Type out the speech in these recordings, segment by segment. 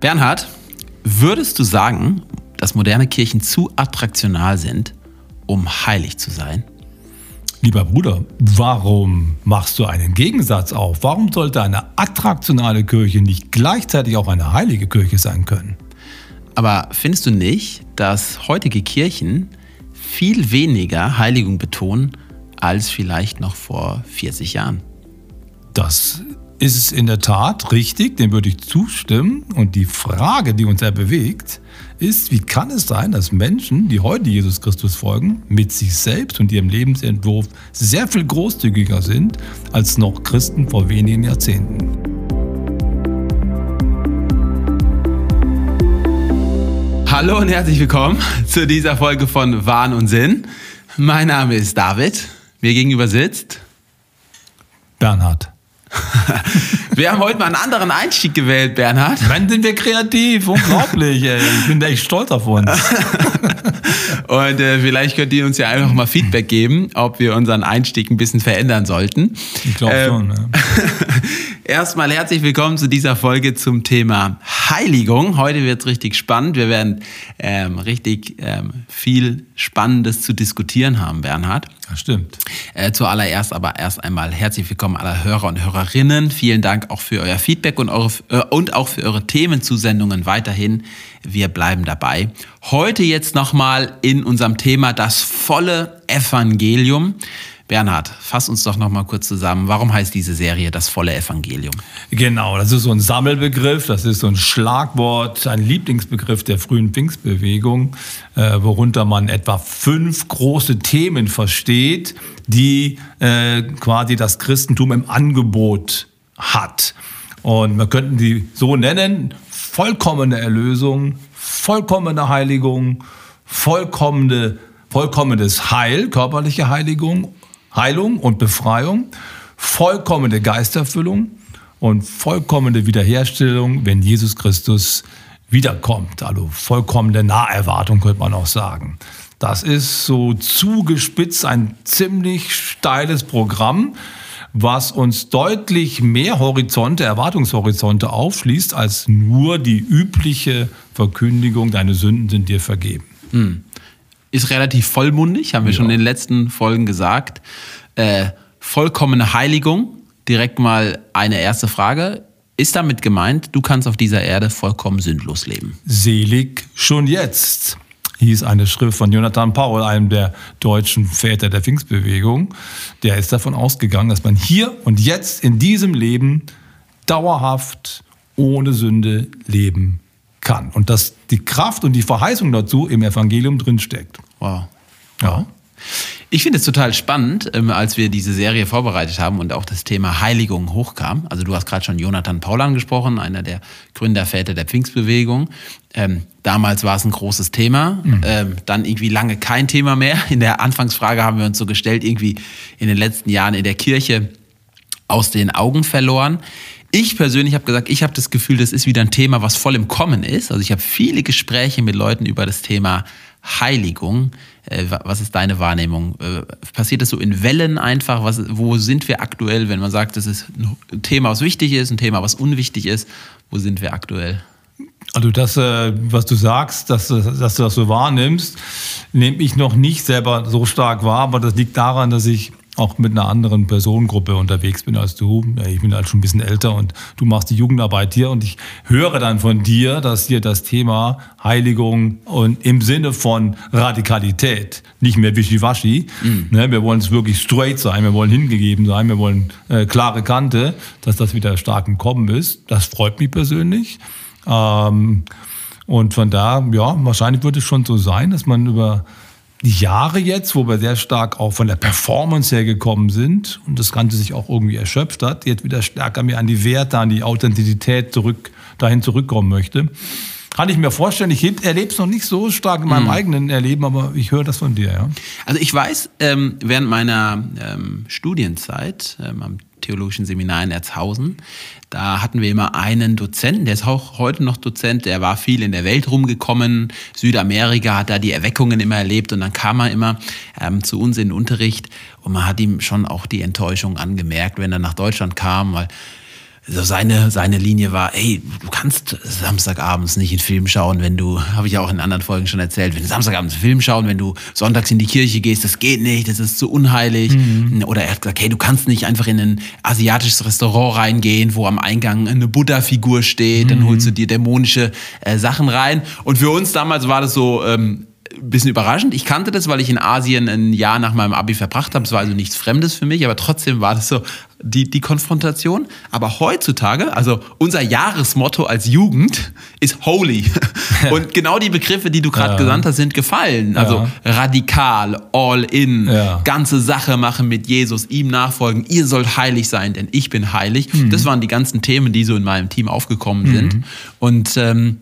Bernhard, würdest du sagen, dass moderne Kirchen zu attraktional sind, um heilig zu sein? Lieber Bruder, warum machst du einen Gegensatz auf? Warum sollte eine attraktionale Kirche nicht gleichzeitig auch eine heilige Kirche sein können? Aber findest du nicht, dass heutige Kirchen viel weniger Heiligung betonen als vielleicht noch vor 40 Jahren? Das ist es in der Tat richtig, dem würde ich zustimmen. Und die Frage, die uns ja bewegt, ist, wie kann es sein, dass Menschen, die heute Jesus Christus folgen, mit sich selbst und ihrem Lebensentwurf sehr viel großzügiger sind als noch Christen vor wenigen Jahrzehnten? Hallo und herzlich willkommen zu dieser Folge von Wahn und Sinn. Mein Name ist David. Mir gegenüber sitzt Bernhard. wir haben heute mal einen anderen Einstieg gewählt, Bernhard. Wann sind wir kreativ? Unglaublich, ey. Ich bin echt stolz auf uns. Und äh, vielleicht könnt ihr uns ja einfach mal Feedback geben, ob wir unseren Einstieg ein bisschen verändern sollten. Ich glaube ähm, schon. Ja. Erstmal herzlich willkommen zu dieser Folge zum Thema Heiligung. Heute wird es richtig spannend. Wir werden ähm, richtig ähm, viel Spannendes zu diskutieren haben, Bernhard. Das stimmt. Äh, zuallererst aber erst einmal herzlich willkommen aller Hörer und Hörerinnen. Vielen Dank auch für euer Feedback und, eure, äh, und auch für eure Themenzusendungen weiterhin. Wir bleiben dabei. Heute jetzt nochmal in unserem Thema das volle Evangelium. Bernhard, fass uns doch noch mal kurz zusammen. Warum heißt diese Serie das volle Evangelium? Genau, das ist so ein Sammelbegriff, das ist so ein Schlagwort, ein Lieblingsbegriff der frühen Pfingstbewegung, äh, worunter man etwa fünf große Themen versteht, die äh, quasi das Christentum im Angebot hat. Und wir könnten die so nennen: vollkommene Erlösung, vollkommene Heiligung, vollkommene vollkommenes Heil, körperliche Heiligung Heilung und Befreiung, vollkommene Geisterfüllung und vollkommene Wiederherstellung, wenn Jesus Christus wiederkommt. Also vollkommene Naherwartung könnte man auch sagen. Das ist so zugespitzt ein ziemlich steiles Programm, was uns deutlich mehr Horizonte, Erwartungshorizonte aufschließt, als nur die übliche Verkündigung, deine Sünden sind dir vergeben. Hm ist relativ vollmundig, haben wir ja. schon in den letzten Folgen gesagt. Äh, vollkommene Heiligung, direkt mal eine erste Frage. Ist damit gemeint, du kannst auf dieser Erde vollkommen sündlos leben? Selig schon jetzt, hieß eine Schrift von Jonathan Paul, einem der deutschen Väter der Pfingstbewegung. Der ist davon ausgegangen, dass man hier und jetzt in diesem Leben dauerhaft ohne Sünde leben kann. Und dass die Kraft und die Verheißung dazu im Evangelium drinsteckt. Wow. Ja. Ich finde es total spannend, ähm, als wir diese Serie vorbereitet haben und auch das Thema Heiligung hochkam. Also du hast gerade schon Jonathan Paul angesprochen, einer der Gründerväter der Pfingstbewegung. Ähm, damals war es ein großes Thema, mhm. ähm, dann irgendwie lange kein Thema mehr. In der Anfangsfrage haben wir uns so gestellt, irgendwie in den letzten Jahren in der Kirche aus den Augen verloren. Ich persönlich habe gesagt, ich habe das Gefühl, das ist wieder ein Thema, was voll im Kommen ist. Also ich habe viele Gespräche mit Leuten über das Thema Heiligung. Äh, was ist deine Wahrnehmung? Äh, passiert das so in Wellen einfach? Was, wo sind wir aktuell, wenn man sagt, das ist ein Thema, was wichtig ist, ein Thema, was unwichtig ist? Wo sind wir aktuell? Also das, äh, was du sagst, dass, dass du das so wahrnimmst, nehme ich noch nicht selber so stark wahr, aber das liegt daran, dass ich auch mit einer anderen Personengruppe unterwegs bin als du. Ich bin halt schon ein bisschen älter und du machst die Jugendarbeit hier und ich höre dann von dir, dass hier das Thema Heiligung und im Sinne von Radikalität, nicht mehr wischiwaschi, mhm. ne, wir wollen es wirklich straight sein, wir wollen hingegeben sein, wir wollen äh, klare Kante, dass das wieder stark im Kommen ist. Das freut mich persönlich. Ähm, und von da, ja, wahrscheinlich wird es schon so sein, dass man über die Jahre jetzt, wo wir sehr stark auch von der Performance her gekommen sind und das Ganze sich auch irgendwie erschöpft hat, jetzt wieder stärker mehr an die Werte, an die Authentizität zurück, dahin zurückkommen möchte. Kann ich mir vorstellen, ich erlebe es noch nicht so stark in meinem mhm. eigenen Erleben, aber ich höre das von dir, ja. Also ich weiß, ähm, während meiner ähm, Studienzeit ähm, am Theologischen Seminar in Erzhausen. Da hatten wir immer einen Dozenten, der ist auch heute noch Dozent, der war viel in der Welt rumgekommen, Südamerika, hat da die Erweckungen immer erlebt und dann kam er immer ähm, zu uns in den Unterricht und man hat ihm schon auch die Enttäuschung angemerkt, wenn er nach Deutschland kam, weil so seine, seine Linie war, ey, du kannst Samstagabends nicht einen Film schauen, wenn du, habe ich ja auch in anderen Folgen schon erzählt, wenn du Samstagabends einen Film schauen, wenn du sonntags in die Kirche gehst, das geht nicht, das ist zu unheilig. Mhm. Oder er hat gesagt, hey, du kannst nicht einfach in ein asiatisches Restaurant reingehen, wo am Eingang eine Buddha-Figur steht, mhm. dann holst du dir dämonische äh, Sachen rein. Und für uns damals war das so, ähm, bisschen überraschend. Ich kannte das, weil ich in Asien ein Jahr nach meinem Abi verbracht habe. Es war also nichts Fremdes für mich, aber trotzdem war das so die, die Konfrontation. Aber heutzutage, also unser Jahresmotto als Jugend ist holy. Und genau die Begriffe, die du gerade ja. genannt hast, sind gefallen. Also ja. radikal, all in, ja. ganze Sache machen mit Jesus, ihm nachfolgen. Ihr sollt heilig sein, denn ich bin heilig. Mhm. Das waren die ganzen Themen, die so in meinem Team aufgekommen mhm. sind. Und ähm,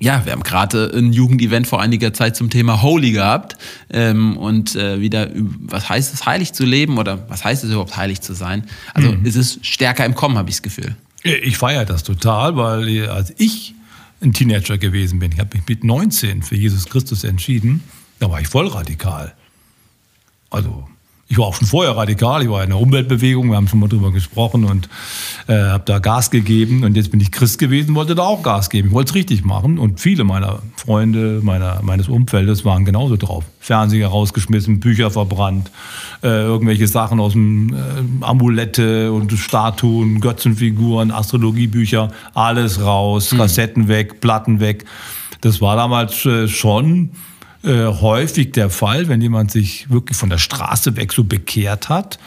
ja, wir haben gerade ein Jugendevent vor einiger Zeit zum Thema Holy gehabt ähm, und äh, wieder, was heißt es, heilig zu leben oder was heißt es überhaupt, heilig zu sein? Also mhm. ist es stärker im Kommen, habe ich das Gefühl. Ich feiere das total, weil äh, als ich ein Teenager gewesen bin, ich habe mich mit 19 für Jesus Christus entschieden, da war ich voll radikal. Also ich war auch schon vorher radikal, ich war in der Umweltbewegung, wir haben schon mal drüber gesprochen und äh, habe da Gas gegeben. Und jetzt bin ich Christ gewesen, wollte da auch Gas geben. Ich wollte es richtig machen. Und viele meiner Freunde, meiner, meines Umfeldes waren genauso drauf. Fernseher rausgeschmissen, Bücher verbrannt, äh, irgendwelche Sachen aus dem äh, Amulette und Statuen, Götzenfiguren, Astrologiebücher, alles raus, mhm. Kassetten weg, Platten weg. Das war damals äh, schon äh, häufig der Fall, wenn jemand sich wirklich von der Straße weg so bekehrt hat.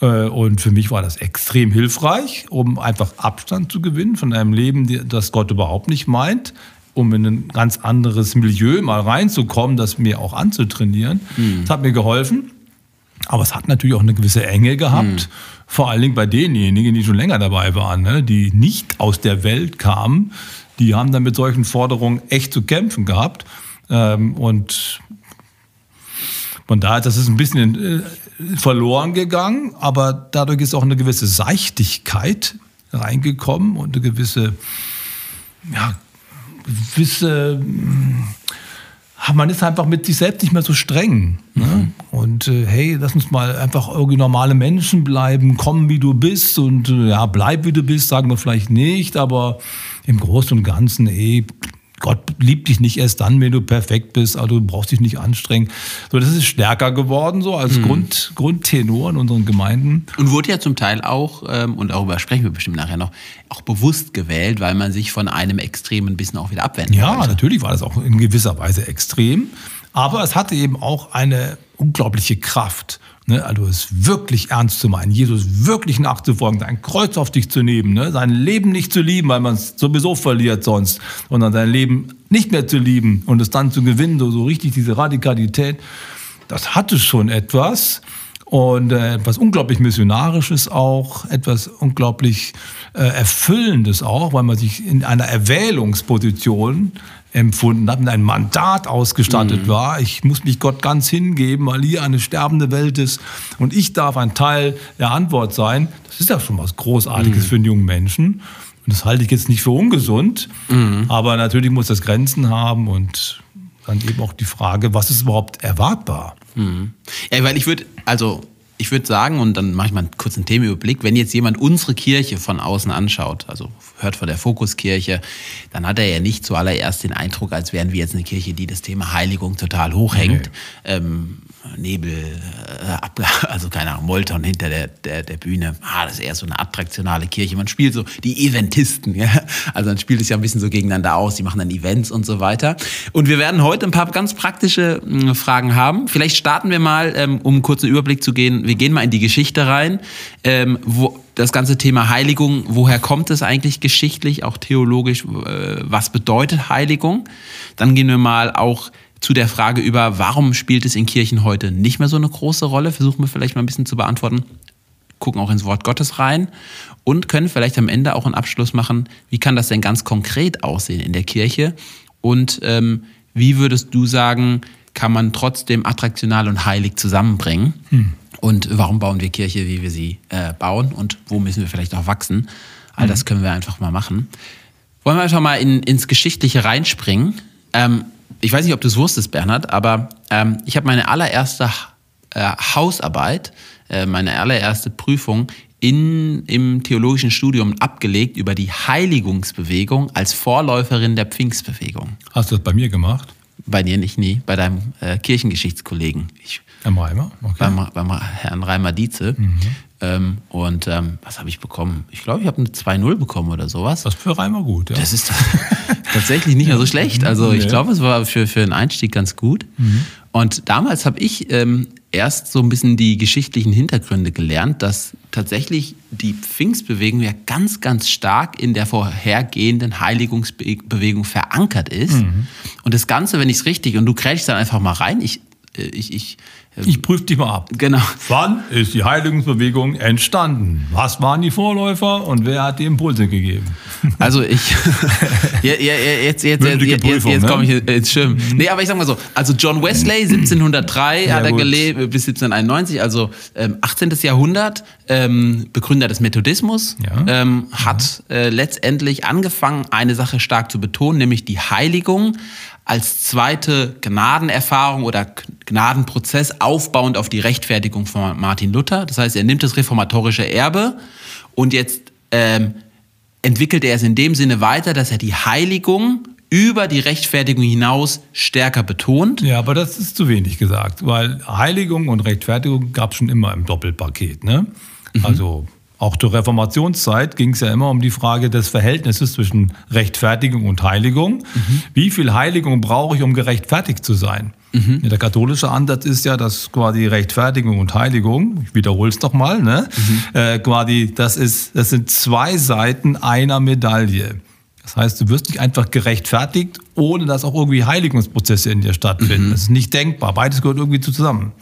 Äh, und für mich war das extrem hilfreich, um einfach Abstand zu gewinnen von einem Leben, das Gott überhaupt nicht meint, um in ein ganz anderes Milieu mal reinzukommen, das mir auch anzutrainieren. Mhm. Das hat mir geholfen. Aber es hat natürlich auch eine gewisse Enge gehabt, mhm. vor allen Dingen bei denjenigen, die schon länger dabei waren, ne? die nicht aus der Welt kamen. Die haben dann mit solchen Forderungen echt zu kämpfen gehabt. Ähm, und von daher, das ist ein bisschen äh, verloren gegangen, aber dadurch ist auch eine gewisse Seichtigkeit reingekommen und eine gewisse, ja, gewisse, man ist einfach mit sich selbst nicht mehr so streng. Ne? Mhm. Und äh, hey, lass uns mal einfach irgendwie normale Menschen bleiben, kommen wie du bist und äh, ja, bleib wie du bist, sagen wir vielleicht nicht, aber im Großen und Ganzen, ey, Gott liebt dich nicht erst dann, wenn du perfekt bist, also du brauchst dich nicht anstrengen. So, das ist stärker geworden, so als mhm. Grund, Grundtenor in unseren Gemeinden. Und wurde ja zum Teil auch, ähm, und darüber sprechen wir bestimmt nachher noch, auch bewusst gewählt, weil man sich von einem Extrem ein bisschen auch wieder abwenden Ja, wollte. natürlich war das auch in gewisser Weise extrem. Aber es hatte eben auch eine unglaubliche Kraft. Ne, also es wirklich ernst zu meinen, Jesus wirklich nachzufolgen, sein Kreuz auf dich zu nehmen, ne, sein Leben nicht zu lieben, weil man es sowieso verliert sonst, sondern sein Leben nicht mehr zu lieben und es dann zu gewinnen, so, so richtig diese Radikalität, das hatte schon etwas und äh, etwas unglaublich Missionarisches auch, etwas unglaublich äh, Erfüllendes auch, weil man sich in einer Erwählungsposition empfunden habe, mit einem Mandat ausgestattet mhm. war. Ich muss mich Gott ganz hingeben, weil hier eine sterbende Welt ist und ich darf ein Teil der Antwort sein. Das ist ja schon was Großartiges mhm. für einen jungen Menschen. Und das halte ich jetzt nicht für ungesund, mhm. aber natürlich muss das Grenzen haben und dann eben auch die Frage, was ist überhaupt erwartbar? Mhm. Ja, weil ich würde, also ich würde sagen, und dann mache ich mal einen kurzen Themenüberblick, wenn jetzt jemand unsere Kirche von außen anschaut, also hört von der Fokuskirche, dann hat er ja nicht zuallererst den Eindruck, als wären wir jetzt eine Kirche, die das Thema Heiligung total hochhängt. Nee. Ähm, Nebel, äh, also keine Ahnung, Molton hinter der, der, der Bühne. Ah, das ist eher so eine attraktionale Kirche. Man spielt so die Eventisten, ja. Also man spielt es ja ein bisschen so gegeneinander aus. Die machen dann Events und so weiter. Und wir werden heute ein paar ganz praktische äh, Fragen haben. Vielleicht starten wir mal, ähm, um einen kurzen Überblick zu gehen. Wir gehen mal in die Geschichte rein. Ähm, wo, das ganze Thema Heiligung, woher kommt es eigentlich geschichtlich, auch theologisch? Äh, was bedeutet Heiligung? Dann gehen wir mal auch zu der Frage über, warum spielt es in Kirchen heute nicht mehr so eine große Rolle, versuchen wir vielleicht mal ein bisschen zu beantworten. Gucken auch ins Wort Gottes rein und können vielleicht am Ende auch einen Abschluss machen, wie kann das denn ganz konkret aussehen in der Kirche und ähm, wie würdest du sagen, kann man trotzdem attraktional und heilig zusammenbringen? Hm. Und warum bauen wir Kirche, wie wir sie äh, bauen und wo müssen wir vielleicht auch wachsen? All hm. das können wir einfach mal machen. Wollen wir einfach mal in, ins Geschichtliche reinspringen? Ähm, ich weiß nicht, ob du es wusstest, Bernhard, aber ähm, ich habe meine allererste äh, Hausarbeit, äh, meine allererste Prüfung in, im theologischen Studium abgelegt über die Heiligungsbewegung als Vorläuferin der Pfingstbewegung. Hast du das bei mir gemacht? Bei dir nicht, nie, bei deinem äh, Kirchengeschichtskollegen. Ich, Beim Reimer? Okay. beim, beim Herrn Reimer Dietze. Mhm. Ähm, und ähm, was habe ich bekommen? Ich glaube, ich habe eine 2-0 bekommen oder sowas. Das ist für Reimer gut, ja. Das ist tatsächlich nicht mehr so schlecht. Also ich glaube, es war für, für einen Einstieg ganz gut. Mhm. Und damals habe ich ähm, erst so ein bisschen die geschichtlichen Hintergründe gelernt, dass tatsächlich die Pfingstbewegung ja ganz, ganz stark in der vorhergehenden Heiligungsbewegung verankert ist. Mhm. Und das Ganze, wenn ich es richtig, und du krätschst dann einfach mal rein, ich, äh, ich, ich, Ich prüfe dich mal ab. genau. Wann ist die Heiligungsbewegung entstanden? Was waren die Vorläufer und wer hat die Impulse gegeben? Also ich, ja, ja, jetzt, jetzt, jetzt, Mündliche jetzt, jetzt, Prüfung, jetzt ne? komme ich ins Schirm. Nee, aber ich sag mal so, also John Wesley 1703 Ja, hat er gut. gelebt bis 1791, also ähm, 18. Jahrhundert, ähm, Begründer des Methodismus, Ja. ähm, hat äh, letztendlich angefangen, eine Sache stark zu betonen, nämlich die Heiligung als zweite Gnadenerfahrung oder Gnadenprozess aufbauend auf die Rechtfertigung von Martin Luther. Das heißt, er nimmt das reformatorische Erbe und jetzt ähm, entwickelt er es in dem Sinne weiter, dass er die Heiligung über die Rechtfertigung hinaus stärker betont. Ja, aber das ist zu wenig gesagt, weil Heiligung und Rechtfertigung gab es schon immer im Doppelpaket. Ne? Also auch zur Reformationszeit ging es ja immer um die Frage des Verhältnisses zwischen Rechtfertigung und Heiligung. Wie viel Heiligung brauche ich, um gerechtfertigt zu sein? Ja, der katholische Ansatz ist ja, dass quasi Rechtfertigung und Heiligung, ich wiederhole es doch mal, ne? äh, quasi, das, ist, das sind zwei Seiten einer Medaille. Das heißt, du wirst nicht einfach gerechtfertigt, ohne dass auch irgendwie Heiligungsprozesse in dir stattfinden. Das ist nicht denkbar. Beides gehört irgendwie zusammen.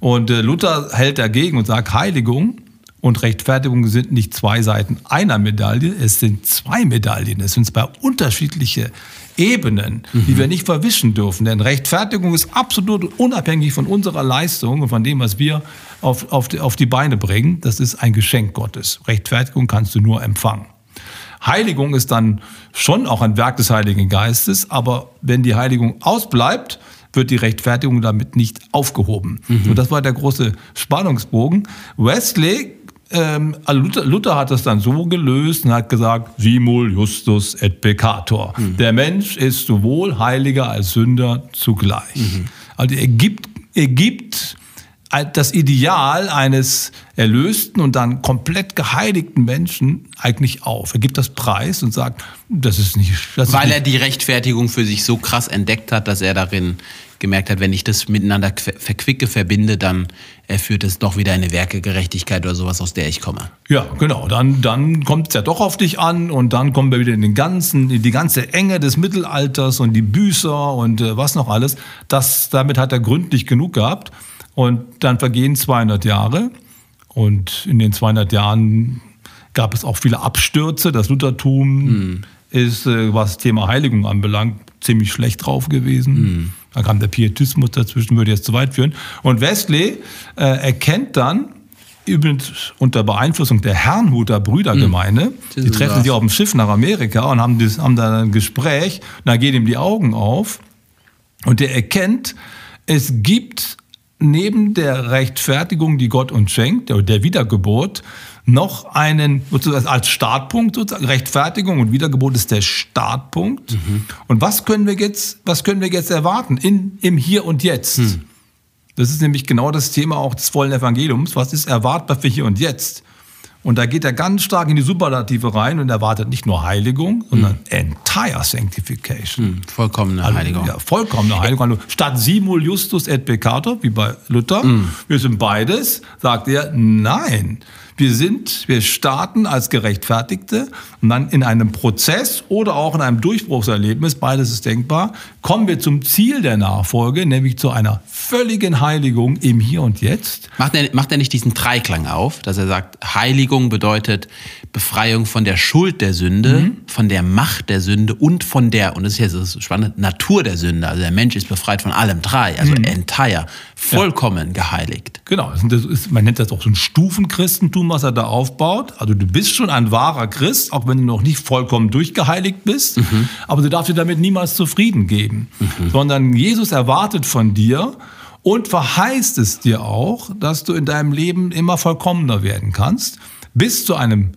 Und äh, Luther hält dagegen und sagt, Heiligung und Rechtfertigung sind nicht zwei Seiten einer Medaille, es sind zwei Medaillen. Es sind zwei unterschiedliche Ebenen, die wir nicht verwischen dürfen. Denn Rechtfertigung ist absolut unabhängig von unserer Leistung und von dem, was wir auf, auf, die, auf die Beine bringen. Das ist ein Geschenk Gottes. Rechtfertigung kannst du nur empfangen. Heiligung ist dann schon auch ein Werk des Heiligen Geistes, aber wenn die Heiligung ausbleibt, wird die Rechtfertigung damit nicht aufgehoben. Und das war der große Spannungsbogen. Wesley, ähm, also Luther, Luther hat das dann so gelöst und hat gesagt, simul justus et peccator. Der Mensch ist sowohl Heiliger als Sünder zugleich. Also er gibt, er gibt das Ideal eines erlösten und dann komplett geheiligten Menschen eigentlich auf. Er gibt das Preis und sagt, das ist nicht. Das Weil ist er die Rechtfertigung für sich so krass entdeckt hat, dass er darin gemerkt hat, wenn ich das miteinander verquicke, verbinde, dann äh, führt es doch wieder eine Werkegerechtigkeit oder sowas, aus der ich komme. Ja, genau. Dann, dann kommt es ja doch auf dich an und dann kommen wir wieder in den ganzen, in die ganze Enge des Mittelalters und die Büßer und äh, was noch alles. Das, damit hat er gründlich genug gehabt. Und dann vergehen 200 Jahre und in den 200 Jahren gab es auch viele Abstürze. Das Luthertum ist, äh, was das Thema Heiligung anbelangt, ziemlich schlecht drauf gewesen. Da kam der Pietismus dazwischen, würde jetzt zu weit führen. Und Wesley äh, erkennt dann, übrigens unter Beeinflussung der Herrnhuter Brüdergemeinde, Das die treffen sich auf dem Schiff nach Amerika und haben, das, haben da ein Gespräch. Da gehen ihm die Augen auf und der erkennt, es gibt neben der Rechtfertigung, die Gott uns schenkt, der Wiedergeburt, noch einen, sozusagen als Startpunkt, sozusagen, Rechtfertigung und Wiedergeburt ist der Startpunkt. Und was können wir jetzt, was können wir jetzt erwarten in, im Hier und Jetzt? Das ist nämlich genau das Thema auch des vollen Evangeliums. Was ist erwartbar für hier und jetzt? Und da geht er ganz stark in die Superlative rein und erwartet nicht nur Heiligung, sondern entire Sanctification. Vollkommene Also, Heiligung. Ja, vollkommene Heiligung. Statt simul justus et peccator, wie bei Luther, wir sind beides, sagt er, nein. Wir sind, wir starten als Gerechtfertigte und dann in einem Prozess oder auch in einem Durchbruchserlebnis, beides ist denkbar, kommen wir zum Ziel der Nachfolge, nämlich zu einer völligen Heiligung im Hier und Jetzt. Macht er, macht er nicht diesen Dreiklang auf, dass er sagt, Heiligung bedeutet Befreiung von der Schuld der Sünde, Mhm. von der Macht der Sünde und von der, und das ist jetzt das Spannende, Natur der Sünde. Also der Mensch ist befreit von allem drei, also Mhm. entire, vollkommen geheiligt. Genau, das ist- man nennt das auch so ein Stufenchristentum, was er da aufbaut. Also du bist schon ein wahrer Christ, auch wenn du noch nicht vollkommen durchgeheiligt bist. Aber du darfst dir damit niemals zufrieden geben, sondern Jesus erwartet von dir und verheißt es dir auch, dass du in deinem Leben immer vollkommener werden kannst. bis zu einem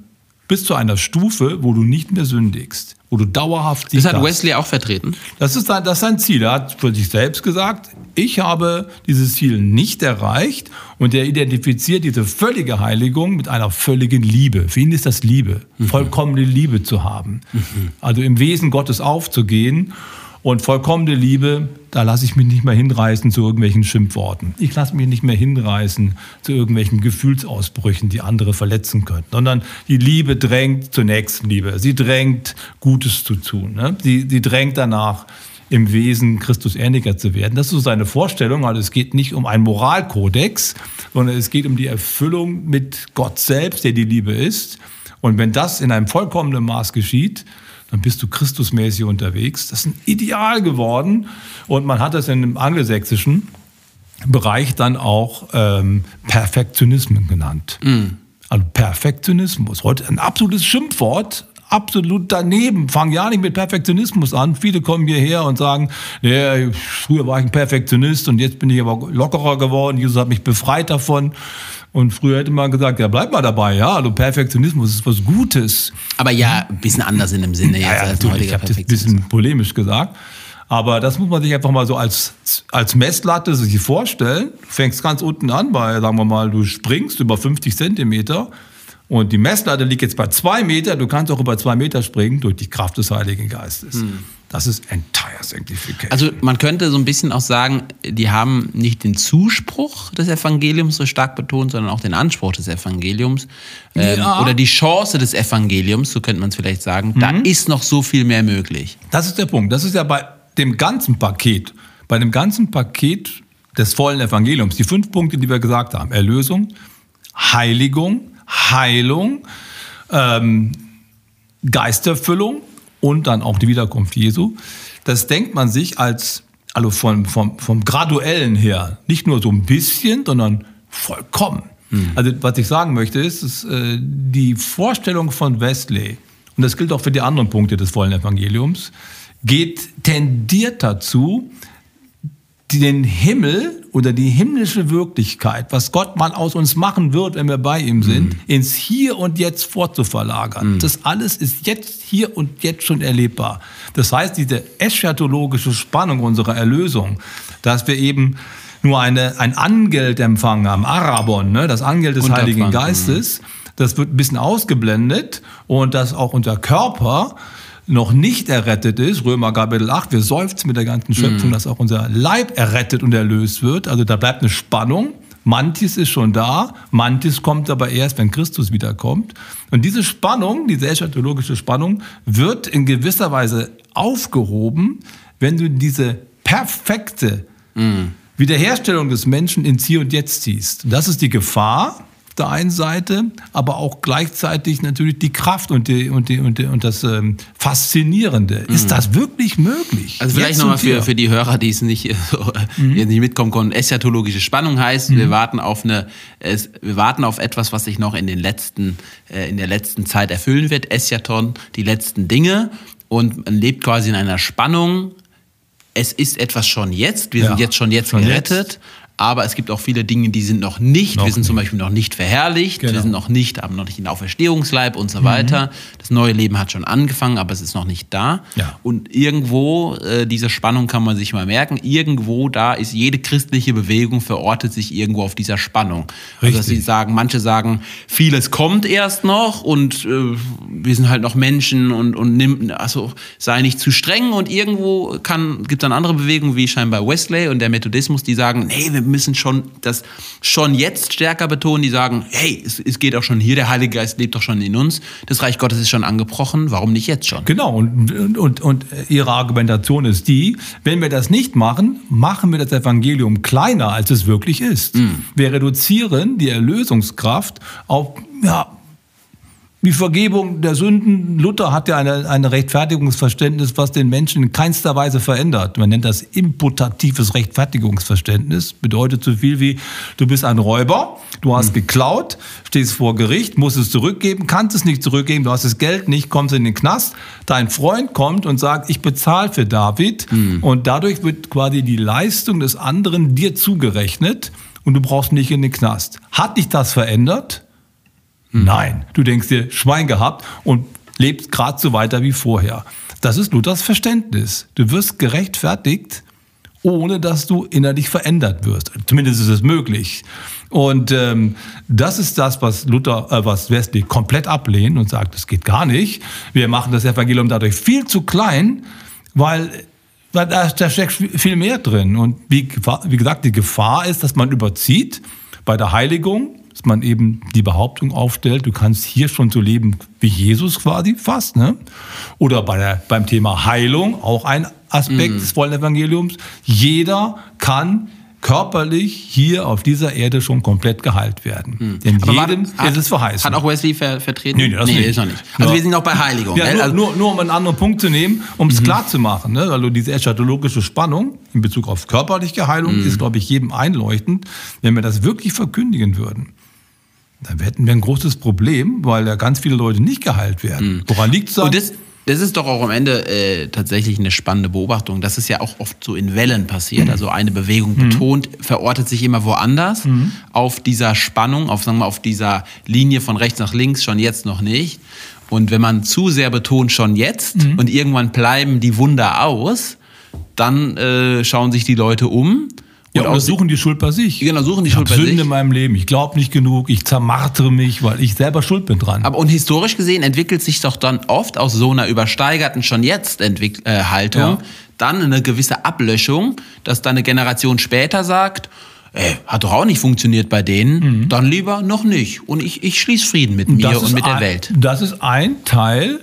bis zu einer Stufe, wo du nicht mehr sündigst, wo du dauerhaft Das hat Wesley auch vertreten. Das ist, sein, das ist sein Ziel. Er hat für sich selbst gesagt, ich habe dieses Ziel nicht erreicht und er identifiziert diese völlige Heiligung mit einer völligen Liebe. Für ihn ist das Liebe, mhm. vollkommene Liebe zu haben. Mhm. Also im Wesen Gottes aufzugehen und vollkommene Liebe, da lasse ich mich nicht mehr hinreißen zu irgendwelchen Schimpfworten. Ich lasse mich nicht mehr hinreißen zu irgendwelchen Gefühlsausbrüchen, die andere verletzen könnten, sondern die Liebe drängt zur Nächstenliebe. Sie drängt, Gutes zu tun. Ne? Sie, sie drängt danach, im Wesen Christus ähnlicher zu werden. Das ist so seine Vorstellung. Also es geht nicht um einen Moralkodex, sondern es geht um die Erfüllung mit Gott selbst, der die Liebe ist. Und wenn das in einem vollkommenen Maß geschieht, dann bist du Christusmäßig unterwegs. Das ist ein Ideal geworden und man hat das in dem angelsächsischen Bereich dann auch ähm, Perfektionismus genannt. Mm. Also Perfektionismus, heute ein absolutes Schimpfwort, absolut daneben. Fangen ja nicht mit Perfektionismus an. Viele kommen hierher und sagen, nee, früher war ich ein Perfektionist und jetzt bin ich aber lockerer geworden. Jesus hat mich befreit davon. Und früher hätte man gesagt, ja, bleib mal dabei, ja, also Perfektionismus ist was Gutes. Aber ja, ein bisschen anders in dem Sinne ja, jetzt ja, als Ich habe das ein bisschen polemisch gesagt. Aber das muss man sich einfach mal so als, als Messlatte sich vorstellen. Du fängst ganz unten an bei, sagen wir mal, du springst über 50 Zentimeter und die Messlatte liegt jetzt bei zwei Meter. Du kannst auch über zwei Meter springen durch die Kraft des Heiligen Geistes. Hm. Das ist Entire Sanctification. Also man könnte so ein bisschen auch sagen, die haben nicht den Zuspruch des Evangeliums so stark betont, sondern auch den Anspruch des Evangeliums ähm, ja. oder die Chance des Evangeliums, so könnte man es vielleicht sagen. Mhm. Da ist noch so viel mehr möglich. Das ist der Punkt. Das ist ja bei dem ganzen Paket, bei dem ganzen Paket des vollen Evangeliums, die fünf Punkte, die wir gesagt haben: Erlösung, Heiligung, Heilung, ähm, Geisterfüllung und dann auch die Wiederkunft Jesu. Das denkt man sich als, also vom, vom, vom Graduellen her, nicht nur so ein bisschen, sondern vollkommen. Mhm. Also was ich sagen möchte, ist, ist äh, die Vorstellung von Wesley, und das gilt auch für die anderen Punkte des vollen Evangeliums, geht tendiert dazu, den Himmel oder die himmlische Wirklichkeit, was Gott mal aus uns machen wird, wenn wir bei ihm sind, mhm. ins Hier und Jetzt vorzuverlagern. Mhm. Das alles ist jetzt, hier und jetzt schon erlebbar. Das heißt, diese eschatologische Spannung unserer Erlösung, dass wir eben nur eine, ein Angeld empfangen haben, Arabon, ne, das Angeld des Heiligen Geistes, das wird ein bisschen ausgeblendet und dass auch unser Körper noch nicht errettet ist, Römer Kapitel 8, wir seufzen mit der ganzen Schöpfung, mhm. dass auch unser Leib errettet und erlöst wird. Also da bleibt eine Spannung. Mantis ist schon da, Mantis kommt aber erst, wenn Christus wiederkommt. Und diese Spannung, diese eschatologische Spannung, wird in gewisser Weise aufgehoben, wenn du diese perfekte mhm. Wiederherstellung des Menschen ins Hier und Jetzt ziehst. Das ist die Gefahr, der einen Seite, aber auch gleichzeitig natürlich die Kraft und, die, und, die, und, die, und das ähm, Faszinierende. Mhm. Ist das wirklich möglich? Also vielleicht nochmal für, für die Hörer, die es nicht, so, mhm. nicht mitkommen konnten. Eschatologische Spannung heißt, mhm. wir warten auf eine, es, wir warten auf etwas, was sich noch in den letzten, äh, in der letzten Zeit erfüllen wird. Eschaton, die letzten Dinge. Und man lebt quasi in einer Spannung. Es ist etwas schon jetzt. Wir ja. sind jetzt schon jetzt schon gerettet. Jetzt aber es gibt auch viele Dinge, die sind noch nicht. Noch wir sind nicht. zum Beispiel noch nicht verherrlicht, genau. wir sind noch nicht, haben noch nicht den Auferstehungsleib und so mhm. weiter. Das neue Leben hat schon angefangen, aber es ist noch nicht da. Ja. Und irgendwo, äh, diese Spannung kann man sich mal merken, irgendwo da ist jede christliche Bewegung verortet sich irgendwo auf dieser Spannung. Richtig. Also sie sagen, manche sagen, vieles kommt erst noch und äh, wir sind halt noch Menschen und, und nimmt, also sei nicht zu streng und irgendwo gibt es dann andere Bewegungen wie scheinbar Wesley und der Methodismus, die sagen, nee, wir müssen schon das schon jetzt stärker betonen, die sagen, hey, es, es, geht auch schon hier, der Heilige Geist lebt doch schon in uns, das Reich Gottes ist schon angebrochen, warum nicht jetzt schon? Genau, und, und, und, und ihre Argumentation ist die, wenn wir das nicht machen, machen wir das Evangelium kleiner, als es wirklich ist. Mhm. Wir reduzieren die Erlösungskraft auf ja, die Vergebung der Sünden, Luther hat ja ein eine Rechtfertigungsverständnis, was den Menschen in keinster Weise verändert. Man nennt das imputatives Rechtfertigungsverständnis. Bedeutet so viel wie, du bist ein Räuber, du hast mhm. geklaut, stehst vor Gericht, musst es zurückgeben, kannst es nicht zurückgeben, du hast das Geld nicht, kommst in den Knast. Dein Freund kommt und sagt, ich bezahle für David. Mhm. Und dadurch wird quasi die Leistung des anderen dir zugerechnet und du brauchst nicht in den Knast. Hat dich das verändert? Hm. Nein, du denkst dir, Schwein gehabt und lebst gerade so weiter wie vorher. Das ist Luthers Verständnis. Du wirst gerechtfertigt, ohne dass du innerlich verändert wirst. Zumindest ist es möglich. Und ähm, das ist das, was Luther, äh, was Wesley komplett ablehnt und sagt, das geht gar nicht. Wir machen das Evangelium dadurch viel zu klein, weil, weil da, da steckt viel mehr drin. Und wie, wie gesagt, die Gefahr ist, dass man überzieht bei der Heiligung, dass man eben die Behauptung aufstellt, du kannst hier schon so leben wie Jesus quasi fast. Ne? Oder bei der, beim Thema Heilung, auch ein Aspekt mm. des vollen Evangeliums. Jeder kann körperlich hier auf dieser Erde schon komplett geheilt werden. Hm. Denn Aber jedem hat, ist es verheißen. Hat auch Wesley ver vertreten? Nee, nee, das nee, nicht. ist noch nicht. Also ja. wir sind noch bei Heiligung. Ja, nur, also nur, nur, um einen anderen Punkt zu nehmen, um es mhm. klar zu machen. Ne? Also diese eschatologische Spannung in Bezug auf körperliche Heilung mhm. ist, glaube ich, jedem einleuchtend. Wenn wir das wirklich verkündigen würden, dann hätten wir ein großes Problem, weil ja ganz viele Leute nicht geheilt werden. Mhm. Woran liegt es? Das ist doch auch am Ende äh, tatsächlich eine spannende Beobachtung. Das ist ja auch oft so in Wellen passiert. Mhm. Also eine Bewegung mhm. betont, verortet sich immer woanders mhm. auf dieser Spannung, auf, sagen wir, auf dieser Linie von rechts nach links, schon jetzt noch nicht. Und wenn man zu sehr betont, schon jetzt, mhm. und irgendwann bleiben die Wunder aus, dann äh, schauen sich die Leute um ja, oder suchen die Schuld bei sich. Genau, suchen die ich Schuld bei Sünden sich. in meinem Leben. Ich glaube nicht genug. Ich zermartere mich, weil ich selber schuld bin dran. Aber und historisch gesehen entwickelt sich doch dann oft aus so einer übersteigerten schon jetzt Entwick äh, Haltung ja. dann eine gewisse Ablöschung, dass dann eine Generation später sagt, ey, hat doch auch nicht funktioniert bei denen, mhm. dann lieber noch nicht. Und ich, ich schließe Frieden mit und mir und mit der Welt. Das ist ein Teil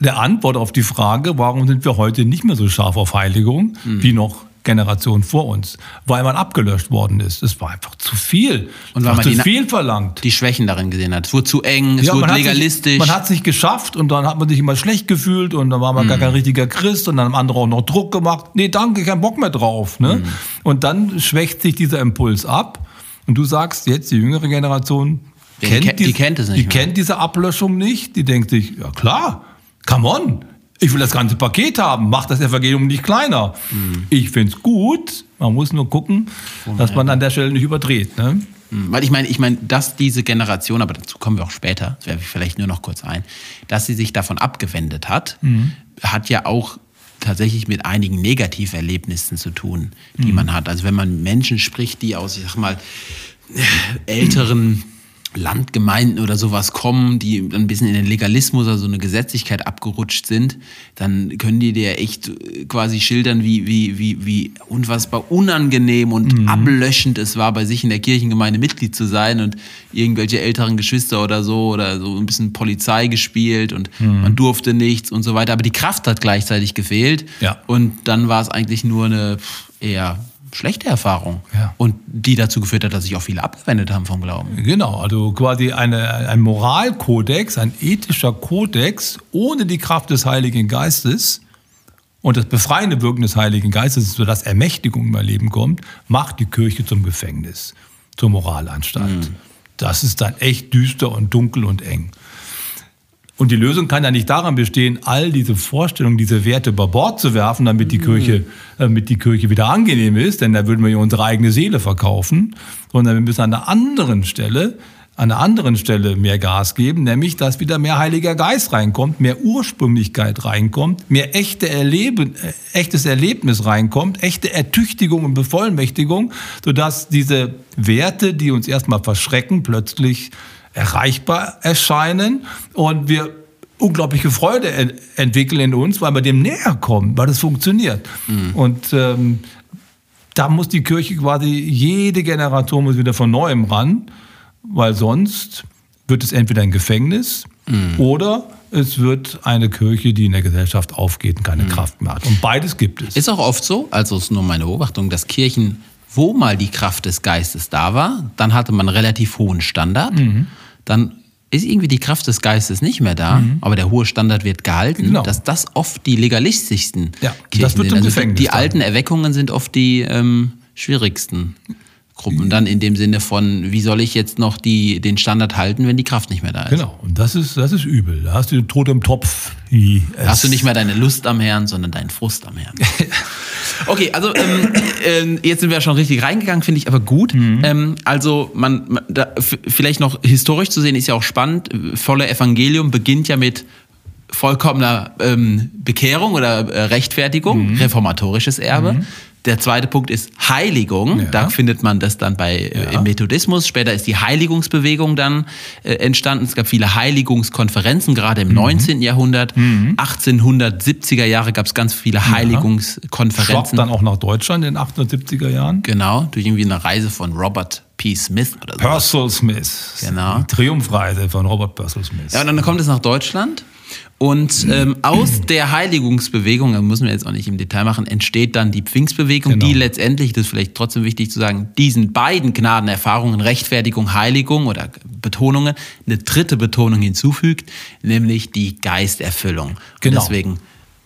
der Antwort auf die Frage, warum sind wir heute nicht mehr so scharf auf Heiligung mhm. wie noch Generation vor uns, weil man abgelöscht worden ist. Es war einfach zu viel. Und weil man zu viel verlangt. Die Schwächen darin gesehen hat. Es wurde zu eng, es ja, wurde legalistisch. Sich, man hat sich geschafft und dann hat man sich immer schlecht gefühlt und dann war man mhm. gar kein richtiger Christ und dann haben andere auch noch Druck gemacht. Nee, danke, kein Bock mehr drauf. Ne? Mhm. Und dann schwächt sich dieser Impuls ab und du sagst jetzt, die jüngere Generation kennt, die, die, kennt es nicht. Die mehr. kennt diese Ablöschung nicht. Die denkt sich, ja klar, come on ich will das ganze Paket haben, macht das Evangelium nicht kleiner. Mhm. Ich finde es gut, man muss nur gucken, dass man an der Stelle nicht überdreht. Ne? Mhm. Weil ich meine, ich meine, dass diese Generation, aber dazu kommen wir auch später, das werfe ich vielleicht nur noch kurz ein, dass sie sich davon abgewendet hat, mhm. hat ja auch tatsächlich mit einigen Negativerlebnissen zu tun, die mhm. man hat. Also wenn man Menschen spricht, die aus, ich sag mal, älteren Landgemeinden oder sowas kommen, die ein bisschen in den Legalismus, also eine Gesetzlichkeit abgerutscht sind, dann können die dir echt äh, quasi schildern, wie, wie, wie, wie unfassbar unangenehm und mhm. ablöschend es war, bei sich in der Kirchengemeinde Mitglied zu sein und irgendwelche älteren Geschwister oder so oder so ein bisschen Polizei gespielt und mhm. man durfte nichts und so weiter. Aber die Kraft hat gleichzeitig gefehlt. Ja. Und dann war es eigentlich nur eine eher schlechte Erfahrung. Ja. Und die dazu geführt hat, dass sich auch viele abgewendet haben vom Glauben. Genau, also quasi eine, ein Moralkodex, ein ethischer Kodex ohne die Kraft des Heiligen Geistes und das befreiende Wirken des Heiligen Geistes, sodass Ermächtigung in mein Leben kommt, macht die Kirche zum Gefängnis, zur Moralanstalt. Mhm. Das ist dann echt düster und dunkel und eng. Und die Lösung kann ja nicht daran bestehen, all diese Vorstellungen, diese Werte über Bord zu werfen, damit die Kirche, äh, damit die Kirche wieder angenehm ist, denn da würden wir ja unsere eigene Seele verkaufen, sondern wir müssen an einer anderen Stelle, an einer anderen Stelle mehr Gas geben, nämlich, dass wieder mehr Heiliger Geist reinkommt, mehr Ursprünglichkeit reinkommt, mehr echte Erleben, äh, echtes Erlebnis reinkommt, echte Ertüchtigung und Bevollmächtigung, sodass diese Werte, die uns erstmal verschrecken, plötzlich erreichbar erscheinen und wir unglaubliche Freude ent entwickeln in uns, weil wir dem näher kommen, weil das funktioniert. Mhm. Und ähm, da muss die Kirche quasi, jede Generation muss wieder von neuem ran, weil sonst wird es entweder ein Gefängnis mhm. oder es wird eine Kirche, die in der Gesellschaft aufgeht und keine mhm. Kraft mehr hat. Und beides gibt es. Ist auch oft so, also ist nur meine Beobachtung, dass Kirchen, wo mal die Kraft des Geistes da war, dann hatte man einen relativ hohen Standard. Mhm dann ist irgendwie die Kraft des Geistes nicht mehr da, mhm. aber der hohe Standard wird gehalten, genau. dass das oft die legalistischsten ja, Kirchen das wird sind. Also die, die alten Erweckungen sind oft die ähm, schwierigsten Gruppen. Und dann in dem Sinne von, wie soll ich jetzt noch die, den Standard halten, wenn die Kraft nicht mehr da ist? Genau, und das ist, das ist übel. Da hast du den Tod im Topf. Da hast du nicht mehr deine Lust am Herrn, sondern deinen Frust am Herrn. Okay, also ähm, äh, jetzt sind wir schon richtig reingegangen, finde ich aber gut. Mhm. Ähm, also man, man da, vielleicht noch historisch zu sehen ist ja auch spannend. Volle Evangelium beginnt ja mit vollkommener ähm, Bekehrung oder äh, Rechtfertigung, mhm. reformatorisches Erbe. Mhm. Der zweite Punkt ist Heiligung. Ja. Da findet man das dann bei äh, ja. im Methodismus. Später ist die Heiligungsbewegung dann äh, entstanden. Es gab viele Heiligungskonferenzen, gerade im mhm. 19. Jahrhundert. Mhm. 1870er Jahre gab es ganz viele Heiligungskonferenzen. Schwappt dann auch nach Deutschland in den 1870er Jahren. Genau, durch irgendwie eine Reise von Robert P. Smith oder so. Purcell Smith. Genau. Die Triumphreise von Robert Purcell Smith. Ja, und dann kommt es nach Deutschland. Und ähm, aus der Heiligungsbewegung, da müssen wir jetzt auch nicht im Detail machen, entsteht dann die Pfingstbewegung, genau. die letztendlich, das ist vielleicht trotzdem wichtig zu sagen, diesen beiden Gnadenerfahrungen, Rechtfertigung, Heiligung oder Betonungen, eine dritte Betonung hinzufügt, nämlich die Geisterfüllung. Genau. Und deswegen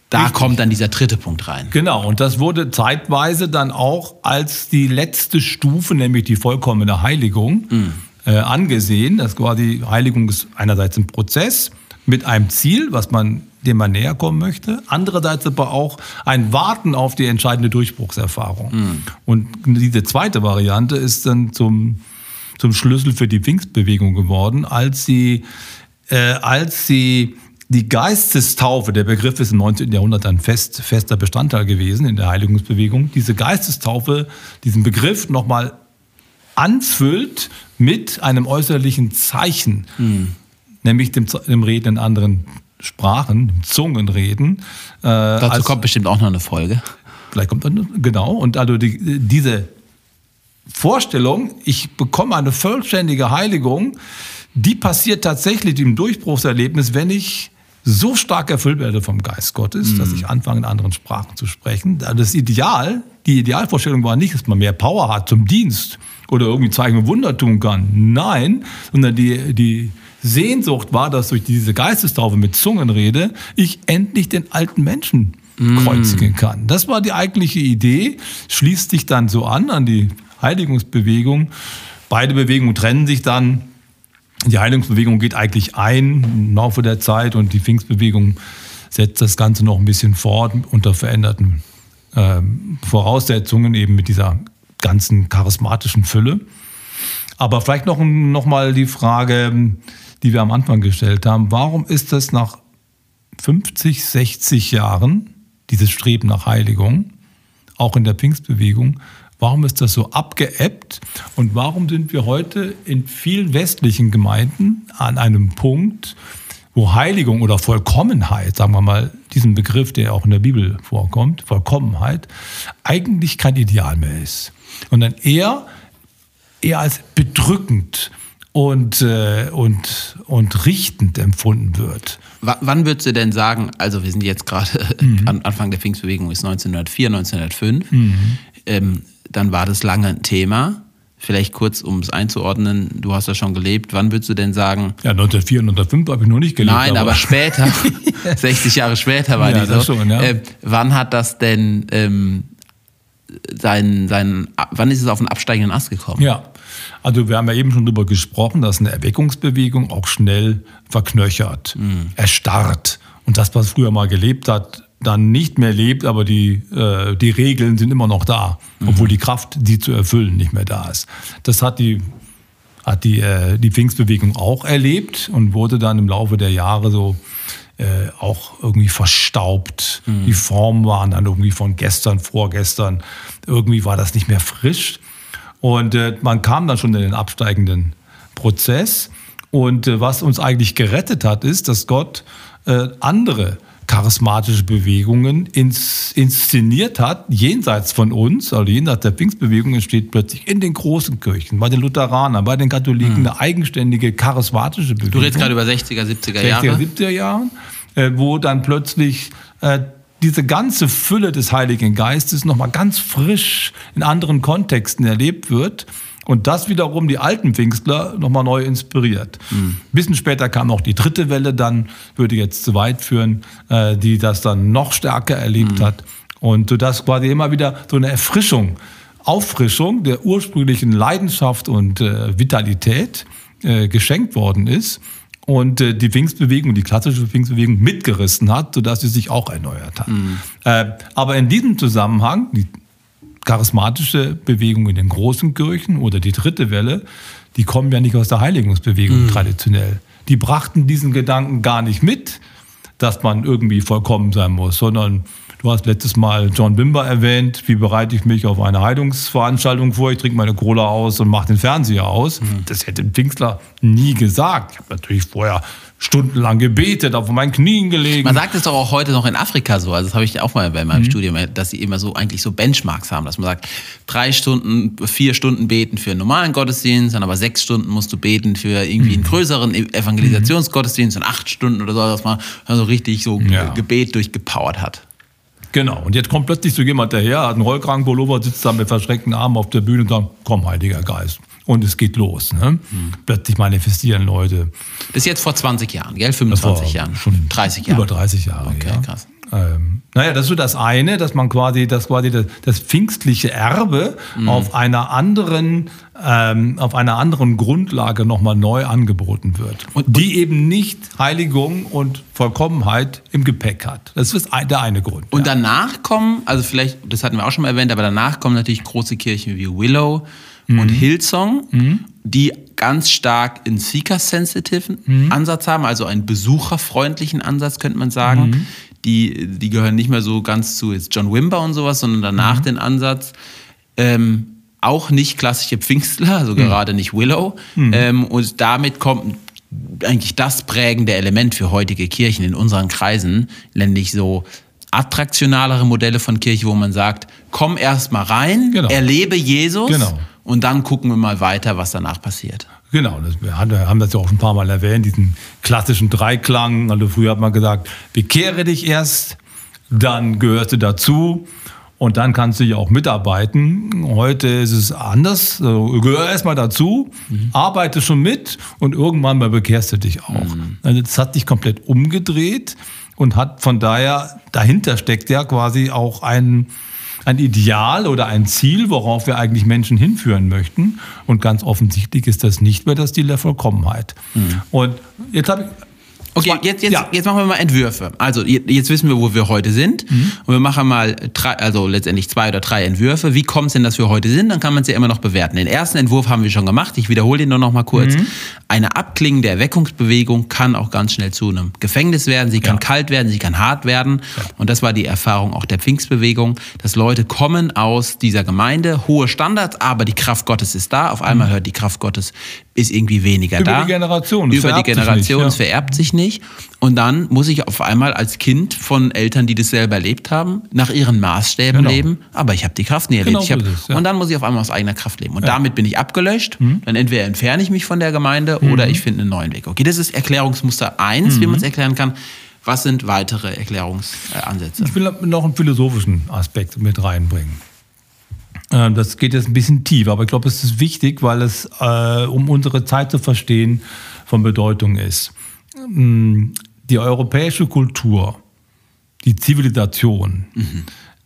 da Richtig. kommt dann dieser dritte Punkt rein. Genau, und das wurde zeitweise dann auch als die letzte Stufe, nämlich die vollkommene Heiligung, mhm. äh, angesehen. Das quasi Heiligung ist einerseits ein Prozess, mit einem Ziel, was man, dem man näher kommen möchte. Andererseits aber auch ein Warten auf die entscheidende Durchbruchserfahrung. Mhm. Und diese zweite Variante ist dann zum, zum Schlüssel für die Pfingstbewegung geworden, als sie, äh, als sie die Geistestaufe, der Begriff ist im 19. Jahrhundert ein fest, fester Bestandteil gewesen in der Heiligungsbewegung, diese Geistestaufe, diesen Begriff nochmal anfüllt mit einem äußerlichen Zeichen. Mhm nämlich dem, dem Reden in anderen Sprachen, Zungenreden. Äh, Dazu als, kommt bestimmt auch noch eine Folge. Vielleicht kommt dann, genau. Und also die, diese Vorstellung, ich bekomme eine vollständige Heiligung, die passiert tatsächlich im Durchbruchserlebnis, wenn ich so stark erfüllt werde vom Geist Gottes, mm. dass ich anfange, in anderen Sprachen zu sprechen. Das Ideal, die Idealvorstellung war nicht, dass man mehr Power hat zum Dienst oder irgendwie Zeichen und Wunder tun kann. Nein, sondern die, die, Sehnsucht war, dass durch diese Geistestaufe mit Zungenrede ich endlich den alten Menschen mm. kreuzigen kann. Das war die eigentliche Idee, schließt sich dann so an, an die Heiligungsbewegung. Beide Bewegungen trennen sich dann. Die Heiligungsbewegung geht eigentlich ein im Laufe der Zeit und die Pfingstbewegung setzt das Ganze noch ein bisschen fort unter veränderten äh, Voraussetzungen, eben mit dieser ganzen charismatischen Fülle. Aber vielleicht noch, noch mal die Frage, die wir am Anfang gestellt haben. Warum ist das nach 50, 60 Jahren, dieses Streben nach Heiligung, auch in der Pfingstbewegung, warum ist das so abgeebbt und warum sind wir heute in vielen westlichen Gemeinden an einem Punkt, wo Heiligung oder Vollkommenheit, sagen wir mal, diesen Begriff, der auch in der Bibel vorkommt, Vollkommenheit, eigentlich kein Ideal mehr ist, sondern eher, eher als bedrückend und, äh, und, und richtend empfunden wird. W wann würdest du denn sagen, also wir sind jetzt gerade mhm. Anfang der Pfingstbewegung ist 1904, 1905, mhm. ähm, dann war das lange ein Thema. Vielleicht kurz, um es einzuordnen, du hast ja schon gelebt. Wann würdest du denn sagen? Ja, 1904, 1905 habe ich noch nicht gelebt. Nein, aber, aber später, 60 Jahre später war ja, die so. Schon, ja. äh, wann hat das denn ähm, sein, sein, wann ist es auf den absteigenden Ast gekommen? Ja, also wir haben ja eben schon darüber gesprochen, dass eine Erweckungsbewegung auch schnell verknöchert, mhm. erstarrt. Und das, was früher mal gelebt hat, dann nicht mehr lebt, aber die, äh, die Regeln sind immer noch da, mhm. obwohl die Kraft, die zu erfüllen, nicht mehr da ist. Das hat die, hat die, äh, die Pfingstbewegung auch erlebt und wurde dann im Laufe der Jahre so äh, auch irgendwie verstaubt. Mhm. Die Formen waren dann irgendwie von gestern, vorgestern. Irgendwie war das nicht mehr frisch. Und äh, man kam dann schon in den absteigenden Prozess. Und äh, was uns eigentlich gerettet hat, ist, dass Gott äh, andere charismatische Bewegungen ins, inszeniert hat, jenseits von uns, also jenseits der Pfingstbewegung, entsteht plötzlich in den großen Kirchen, bei den Lutheranern, bei den Katholiken hm. eine eigenständige charismatische Bewegung. Du redest gerade über 60er, 70er Jahre. 60er, 70er Jahre, äh, wo dann plötzlich äh, diese ganze Fülle des Heiligen Geistes nochmal ganz frisch in anderen Kontexten erlebt wird und das wiederum die alten Pfingstler nochmal neu inspiriert. Mhm. Ein bisschen später kam auch die dritte Welle, dann würde jetzt zu weit führen, äh, die das dann noch stärker erlebt mhm. hat. Und das quasi immer wieder so eine Erfrischung, Auffrischung der ursprünglichen Leidenschaft und äh, Vitalität äh, geschenkt worden ist. Und äh, die Pfingstbewegung, die klassische Pfingstbewegung mitgerissen hat, sodass sie sich auch erneuert hat. Mhm. Äh, aber in diesem Zusammenhang, die charismatische Bewegung in den großen Kirchen oder die dritte Welle, die kommen ja nicht aus der Heiligungsbewegung mhm. traditionell. Die brachten diesen Gedanken gar nicht mit, dass man irgendwie vollkommen sein muss, sondern Du hast letztes Mal John Bimber erwähnt. Wie bereite ich mich auf eine Heilungsveranstaltung vor? Ich trinke meine Cola aus und mache den Fernseher aus. Mhm. Das hätte Pfingstler nie gesagt. Ich habe natürlich vorher stundenlang gebetet, auf meinen Knien gelegen. Man sagt es doch auch heute noch in Afrika so, also das habe ich auch mal bei meinem mhm. Studium, dass sie immer so eigentlich so Benchmarks haben, dass man sagt, drei Stunden, vier Stunden beten für einen normalen Gottesdienst, dann aber sechs Stunden musst du beten für irgendwie einen mhm. größeren Evangelisationsgottesdienst und acht Stunden oder so, dass man so richtig so ja. Gebet durchgepowert hat. Genau. Und jetzt kommt plötzlich so jemand daher, hat einen Rollkragenpullover, sitzt da mit verschränkten Armen auf der Bühne und sagt, komm, Heiliger Geist. Und es geht los. Ne? Hm. Plötzlich manifestieren Leute. Das ist jetzt vor 20 Jahren, gell? 25 Jahren. Schon 30 Jahre. Über 30 Jahre. Okay, ja. krass. Ähm, naja, das ist so das eine, dass man quasi, dass quasi das, das pfingstliche Erbe mhm. auf einer anderen, ähm, auf einer anderen Grundlage nochmal neu angeboten wird. Und, die eben nicht Heiligung und Vollkommenheit im Gepäck hat. Das ist der eine Grund. Und ja. danach kommen, also vielleicht, das hatten wir auch schon mal erwähnt, aber danach kommen natürlich große Kirchen wie Willow mhm. und Hillsong, mhm. die ganz stark einen seeker-sensitiven mhm. Ansatz haben, also einen besucherfreundlichen Ansatz, könnte man sagen mhm die, die gehören nicht mehr so ganz zu jetzt John Wimber und sowas, sondern danach mhm. den Ansatz, ähm, auch nicht klassische Pfingstler, also mhm. gerade nicht Willow. Mhm. Ähm, und damit kommt eigentlich das prägende Element für heutige Kirchen in unseren Kreisen, nämlich so attraktionalere Modelle von Kirche, wo man sagt, komm erst mal rein, genau. erlebe Jesus genau. und dann gucken wir mal weiter, was danach passiert. Genau, das, wir haben das ja auch schon ein paar Mal erwähnt, diesen klassischen Dreiklang. Also früher hat man gesagt, bekehre dich erst, dann gehörst du dazu und dann kannst du ja auch mitarbeiten. Heute ist es anders. Also, gehör erstmal dazu, mhm. arbeite schon mit und irgendwann mal bekehrst du dich auch. Mhm. Also das hat sich komplett umgedreht und hat von daher, dahinter steckt ja quasi auch ein ein Ideal oder ein Ziel, worauf wir eigentlich Menschen hinführen möchten. Und ganz offensichtlich ist das nicht mehr das Ziel der Vollkommenheit. Mhm. Und jetzt habe ich Okay, jetzt, jetzt, ja. jetzt machen wir mal Entwürfe. Also jetzt wissen wir, wo wir heute sind. Mhm. Und wir machen mal drei, also letztendlich zwei oder drei Entwürfe. Wie kommt es denn, dass wir heute sind? Dann kann man es ja immer noch bewerten. Den ersten Entwurf haben wir schon gemacht. Ich wiederhole den nur noch mal kurz. Mhm. Eine abklingende Erweckungsbewegung kann auch ganz schnell zu einem Gefängnis werden. Sie kann ja. kalt werden, sie kann hart werden. Ja. Und das war die Erfahrung auch der Pfingstbewegung, dass Leute kommen aus dieser Gemeinde, hohe Standards, aber die Kraft Gottes ist da. Auf einmal mhm. hört die Kraft Gottes ist irgendwie weniger Über da. Über die Generation. Über die Generation. Es vererbt sich nicht. Und dann muss ich auf einmal als Kind von Eltern, die das selber erlebt haben, nach ihren Maßstäben genau. leben. Aber ich habe die Kraft nie erlebt. Genau hab, es, ja. Und dann muss ich auf einmal aus eigener Kraft leben. Und ja. damit bin ich abgelöscht. Mhm. Dann entweder entferne ich mich von der Gemeinde mhm. oder ich finde einen neuen Weg. Okay, das ist Erklärungsmuster 1, mhm. wie man es erklären kann. Was sind weitere Erklärungsansätze? Ich will noch einen philosophischen Aspekt mit reinbringen. Ähm, das geht jetzt ein bisschen tief, aber ich glaube, es ist wichtig, weil es, äh, um unsere Zeit zu verstehen, von Bedeutung ist. Mm, die europäische Kultur, die Zivilisation, mhm.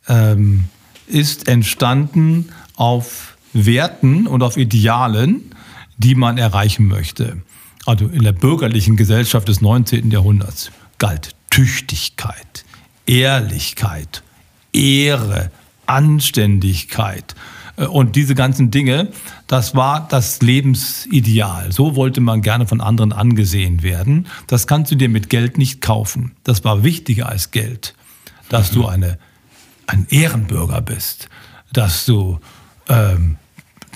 ähm, ist entstanden auf Werten und auf Idealen, die man erreichen möchte. Also in der bürgerlichen Gesellschaft des 19. Jahrhunderts galt Tüchtigkeit, Ehrlichkeit, Ehre, Anständigkeit äh, und diese ganzen Dinge, das war das Lebensideal. So wollte man gerne von anderen angesehen werden. Das kannst du dir mit Geld nicht kaufen. Das war wichtiger als Geld, dass mhm. du eine, ein Ehrenbürger bist, dass du ähm,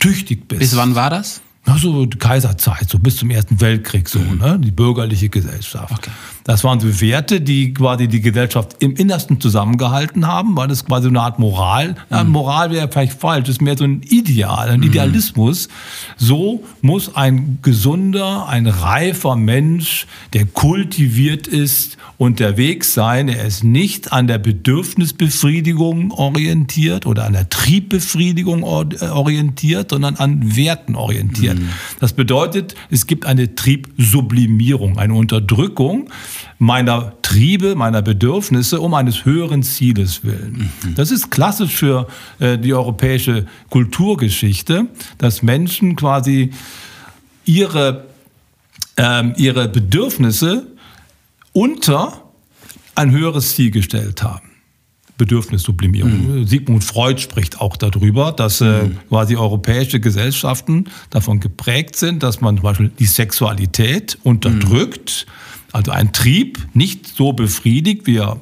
tüchtig bist. Bis wann war das? Na, so Kaiserzeit, so bis zum Ersten Weltkrieg, so, mhm. ne? die bürgerliche Gesellschaft. Okay. Das waren so Werte, die quasi die Gesellschaft im Innersten zusammengehalten haben, weil das quasi eine Art Moral, mhm. Moral wäre vielleicht falsch, das ist mehr so ein Ideal, ein mhm. Idealismus. So muss ein gesunder, ein reifer Mensch, der kultiviert ist, unterwegs sein. Er ist nicht an der Bedürfnisbefriedigung orientiert oder an der Triebbefriedigung äh, orientiert, sondern an Werten orientiert. Mhm. Das bedeutet, es gibt eine Triebsublimierung, eine Unterdrückung meiner Triebe, meiner Bedürfnisse um eines höheren Zieles willen. Mhm. Das ist klassisch für äh, die europäische Kulturgeschichte, dass Menschen quasi ihre ähm, ihre Bedürfnisse unter ein höheres Ziel gestellt haben. Bedürfnissublimierung. Mhm. Sigmund Freud spricht auch darüber, dass äh, mhm. quasi europäische Gesellschaften davon geprägt sind, dass man zum Beispiel die Sexualität unterdrückt, mhm. Also ein Trieb nicht so befriedigt, wie er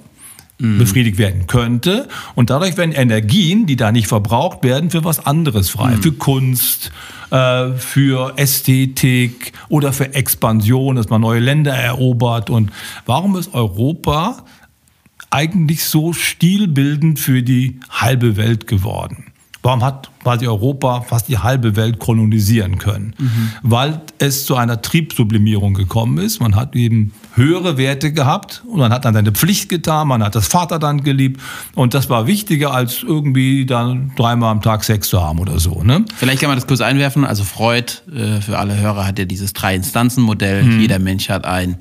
mhm. befriedigt werden könnte. Und dadurch werden Energien, die da nicht verbraucht werden, für was anderes frei. Mhm. Für Kunst, äh, für Ästhetik oder für Expansion, dass man neue Länder erobert. Und warum ist Europa eigentlich so stilbildend für die halbe Welt geworden? Warum hat quasi Europa fast die halbe Welt kolonisieren können? Mhm. Weil es zu einer Triebsublimierung gekommen ist. Man hat eben höhere Werte gehabt und man hat dann seine Pflicht getan, man hat das Vaterland geliebt und das war wichtiger als irgendwie dann dreimal am Tag Sex zu haben oder so. Ne? Vielleicht kann man das kurz einwerfen. Also Freud, äh, für alle Hörer, hat ja dieses Drei-Instanzen-Modell. Mhm. Jeder Mensch hat ein,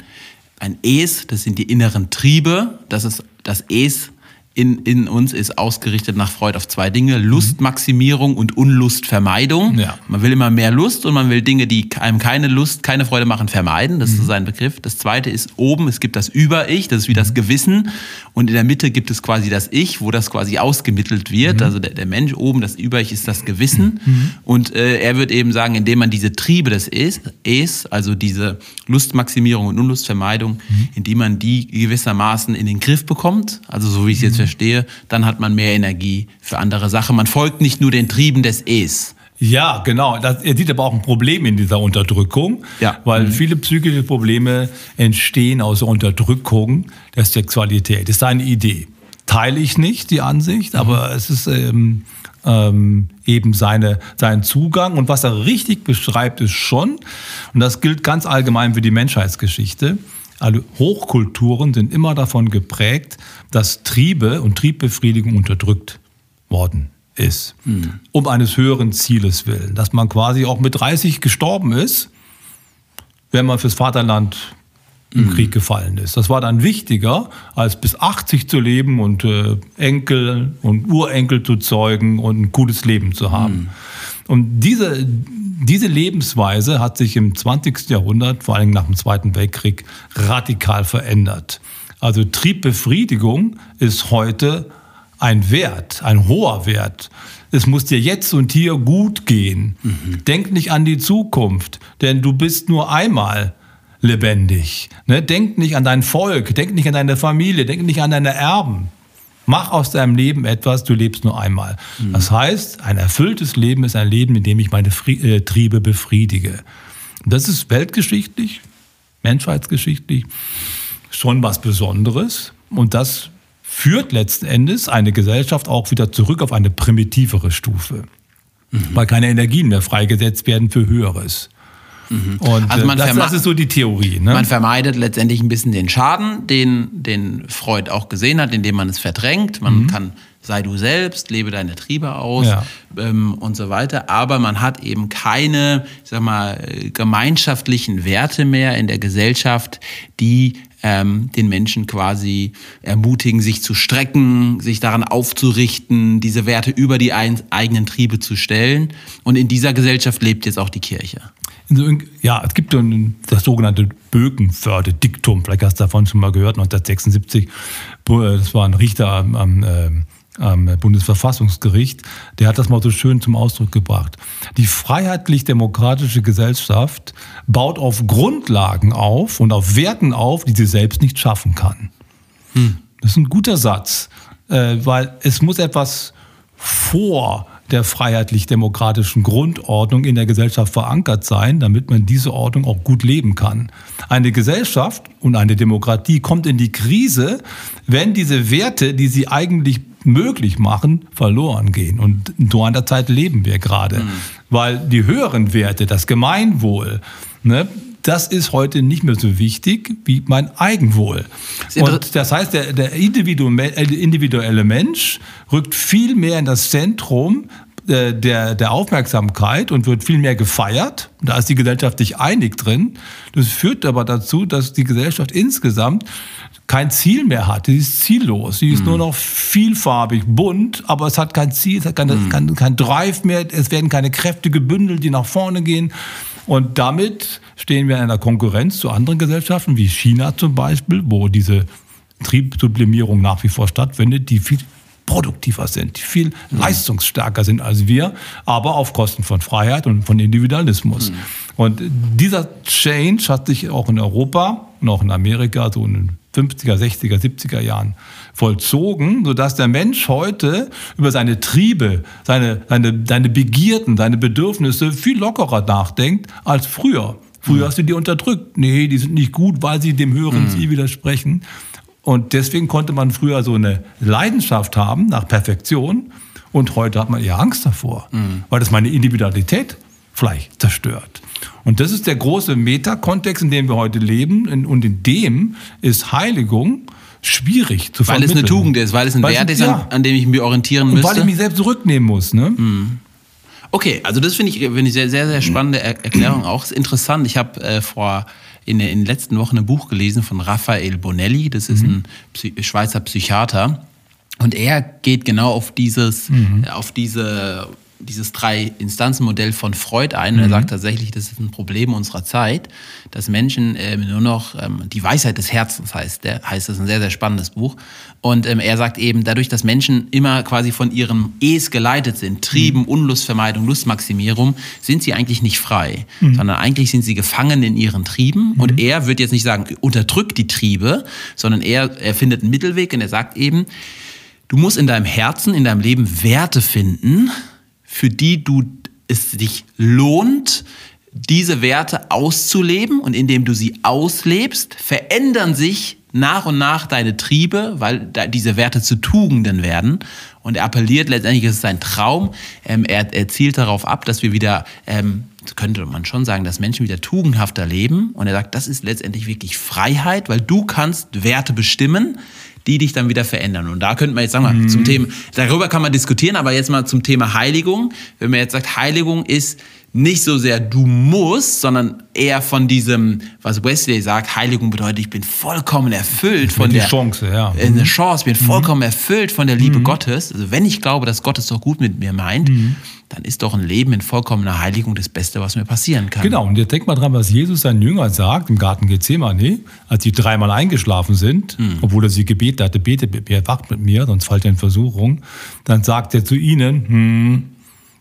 ein Es, das sind die inneren Triebe. Das ist das Es in, in uns ist ausgerichtet nach Freud auf zwei Dinge: Lustmaximierung und Unlustvermeidung. Ja. Man will immer mehr Lust und man will Dinge, die einem keine Lust, keine Freude machen, vermeiden. Das mhm. ist sein Begriff. Das zweite ist oben, es gibt das Über-Ich, das ist wie das mhm. Gewissen. Und in der Mitte gibt es quasi das Ich, wo das quasi ausgemittelt wird. Mhm. Also der, der, Mensch oben, das Über-Ich ist das Gewissen. Mhm. Und äh, er wird eben sagen, indem man diese Triebe des Es, es also diese Lustmaximierung und Unlustvermeidung, mhm. indem man die gewissermaßen in den Griff bekommt, also so wie ich es jetzt verstehe, dann hat man mehr Energie für andere Sachen. Man folgt nicht nur den Trieben des Es. Ja, genau. Das, er sieht aber auch ein Problem in dieser Unterdrückung, ja. weil mhm. viele psychische Probleme entstehen aus der Unterdrückung der Sexualität. Das ist eine Idee. Teile ich nicht, die Ansicht, mhm. aber es ist ähm, ähm, eben seine, sein Zugang. Und was er richtig beschreibt, ist schon, und das gilt ganz allgemein für die Menschheitsgeschichte, alle Hochkulturen sind immer davon geprägt, dass Triebe und Triebbefriedigung unterdrückt worden ist, mhm. um eines höheren Zieles willen. Dass man quasi auch mit 30 gestorben ist, wenn man fürs Vaterland im mhm. Krieg gefallen ist. Das war dann wichtiger, als bis 80 zu leben und äh, Enkel und Urenkel zu zeugen und ein gutes Leben zu haben. Mhm. Und diese, diese Lebensweise hat sich im 20. Jahrhundert, vor allem nach dem Zweiten Weltkrieg, radikal verändert. Also Triebbefriedigung ist heute ein Wert, ein hoher Wert. Es muss dir jetzt und hier gut gehen. Mhm. Denk nicht an die Zukunft, denn du bist nur einmal lebendig. Ne? Denk nicht an dein Volk, denk nicht an deine Familie, denk nicht an deine Erben. Mach aus deinem Leben etwas, du lebst nur einmal. Mhm. Das heißt, ein erfülltes Leben ist ein Leben, in dem ich meine Fri äh, Triebe befriedige. Das ist weltgeschichtlich, menschheitsgeschichtlich schon was Besonderes. Und das führt letzten Endes eine Gesellschaft auch wieder zurück auf eine primitivere Stufe, mhm. weil keine Energien mehr freigesetzt werden für Höheres. Mhm. Und also man das, das, ist so die Theorie. Ne? Man vermeidet letztendlich ein bisschen den Schaden, den, den Freud auch gesehen hat, indem man es verdrängt. Man mhm. kann sei du selbst, lebe deine Triebe aus ja. ähm, und so weiter. Aber man hat eben keine, ich sag mal, gemeinschaftlichen Werte mehr in der Gesellschaft, die ähm, den Menschen quasi ermutigen, sich zu strecken, sich daran aufzurichten, diese Werte über die ein, eigenen Triebe zu stellen. Und in dieser Gesellschaft lebt jetzt auch die Kirche. Ja, es gibt das sogenannte Bökenförde-Diktum, vielleicht hast du davon schon mal gehört, 1976. Das war ein Richter am, am äh, am Bundesverfassungsgericht, der hat das mal so schön zum Ausdruck gebracht. Die freiheitlich-demokratische Gesellschaft baut auf Grundlagen auf und auf Werten auf, die sie selbst nicht schaffen kann. Hm. Das ist ein guter Satz, äh, weil es muss etwas vor der freiheitlich-demokratischen Grundordnung in der Gesellschaft verankert sein, damit man diese Ordnung auch gut leben kann. Eine Gesellschaft und eine Demokratie kommt in die Krise, wenn diese Werte, die sie eigentlich möglich machen, verloren gehen. Und in so einer Zeit leben wir gerade. Mhm. Weil die höheren Werte, das Gemeinwohl, ne, das ist heute nicht mehr so wichtig wie mein Eigenwohl. Und das heißt, der, der individuelle Mensch rückt viel mehr in das Zentrum äh, der, der Aufmerksamkeit und wird viel mehr gefeiert. Da ist die Gesellschaft sich einig drin. Das führt aber dazu, dass die Gesellschaft insgesamt kein Ziel mehr hat. Sie ist ziellos. Sie ist mhm. nur noch vielfarbig, bunt, aber es hat kein Ziel, es hat keine, mhm. kein, kein Drive mehr. Es werden keine Kräfte gebündelt, die nach vorne gehen. Und damit stehen wir in einer Konkurrenz zu anderen Gesellschaften, wie China zum Beispiel, wo diese Triebsublimierung nach wie vor stattfindet, die viel produktiver sind, die viel mhm. leistungsstärker sind als wir, aber auf Kosten von Freiheit und von Individualismus. Mhm. Und dieser Change hat sich auch in Europa und auch in Amerika so in den 50er, 60er, 70er Jahren vollzogen, sodass der Mensch heute über seine Triebe, seine, seine, seine Begierden, seine Bedürfnisse viel lockerer nachdenkt als früher. Früher mhm. hast du die unterdrückt. Nee, die sind nicht gut, weil sie dem höheren mhm. Ziel widersprechen. Und deswegen konnte man früher so eine Leidenschaft haben nach Perfektion und heute hat man eher Angst davor, mhm. weil das meine Individualität vielleicht zerstört. Und das ist der große Metakontext, in dem wir heute leben. Und in dem ist Heiligung schwierig zu vermitteln. Weil es eine Tugend ist, weil es ein weil Wert ist, ja. an, an, dem ich mich orientieren müsste. Und weil ich mich selbst zurücknehmen muss. Ne? Mhm. Okay, also das finde ich, find ich sehr, sehr, sehr spannende Erklärung auch. Ist interessant. Ich habe äh, vor in, in den letzten Wochen ein Buch gelesen von Raphael Bonelli. Das ist mhm. ein Psy Schweizer Psychiater. Und er geht genau auf dieses, mhm. auf diese dieses Drei-Instanzen-Modell von Freud ein. Mhm. Er sagt tatsächlich, das ist ein Problem unserer Zeit, dass Menschen ähm, nur noch ähm, die Weisheit des Herzens heißt. Der heißt das ist ein sehr, sehr spannendes Buch. Und ähm, er sagt eben, dadurch, dass Menschen immer quasi von ihrem Es geleitet sind, Trieben, mhm. Unlustvermeidung, Lustmaximierung, sind sie eigentlich nicht frei, mhm. sondern eigentlich sind sie gefangen in ihren Trieben. Und mhm. er wird jetzt nicht sagen, unterdrückt die Triebe, sondern er, er findet einen Mittelweg und er sagt eben, du musst in deinem Herzen, in deinem Leben Werte finden, für die du es dich lohnt, diese Werte auszuleben und indem du sie auslebst, verändern sich nach und nach deine Triebe, weil diese Werte zu Tugenden werden. Und er appelliert letztendlich, es ist ein Traum. Ähm, er, er, zielt darauf ab, dass wir wieder, ähm, könnte man schon sagen, dass Menschen wieder tugendhafter leben. Und er sagt, das ist letztendlich wirklich Freiheit, weil du kannst Werte bestimmen, die dich dann wieder verändern. Und da könnte man jetzt sagen, mhm. zum Thema, darüber kann man diskutieren, aber jetzt mal zum Thema Heiligung. Wenn man jetzt sagt, Heiligung ist nicht so sehr du musst, sondern eher von diesem, was Wesley sagt, Heiligung bedeutet, ich bin vollkommen erfüllt von die der Chance, ja. Eine Chance, bin mhm. vollkommen erfüllt von der Liebe mhm. Gottes. Also wenn ich glaube, dass Gott es doch gut mit mir meint, mhm. dann ist doch ein Leben in vollkommener Heiligung das Beste, was mir passieren kann. Genau, und jetzt denk mal dran, was Jesus seinen Jüngern sagt im Garten Gethsemane, als sie dreimal eingeschlafen sind, mhm. obwohl er sie gebetet hatte, betet mit mir, wacht mit mir, sonst fallt er in Versuchung, dann sagt er zu ihnen, hm,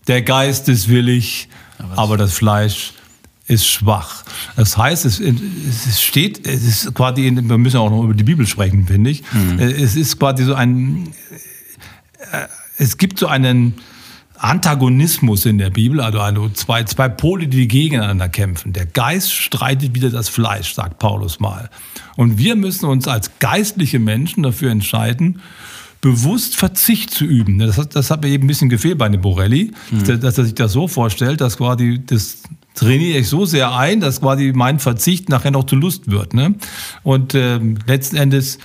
der Geist ist willig, aber das Fleisch ist schwach. Das heißt, es, es steht, es ist quasi, wir müssen auch noch über die Bibel sprechen, finde ich. Mhm. Es ist quasi so ein, äh, es gibt so einen Antagonismus in der Bibel, also, also zwei, zwei Pole, die gegeneinander kämpfen. Der Geist streitet wieder das Fleisch, sagt Paulus mal. Und wir müssen uns als geistliche Menschen dafür entscheiden, bewusst Verzicht zu üben. Das, hat, das hat mir eben ein bisschen gefehlt bei dem Borelli, mhm. dass er sich das so vorstellt, dass quasi das trainiere ich so sehr ein, dass quasi mein Verzicht nachher noch zu Lust wird. Ne? Und ähm, letzten Endes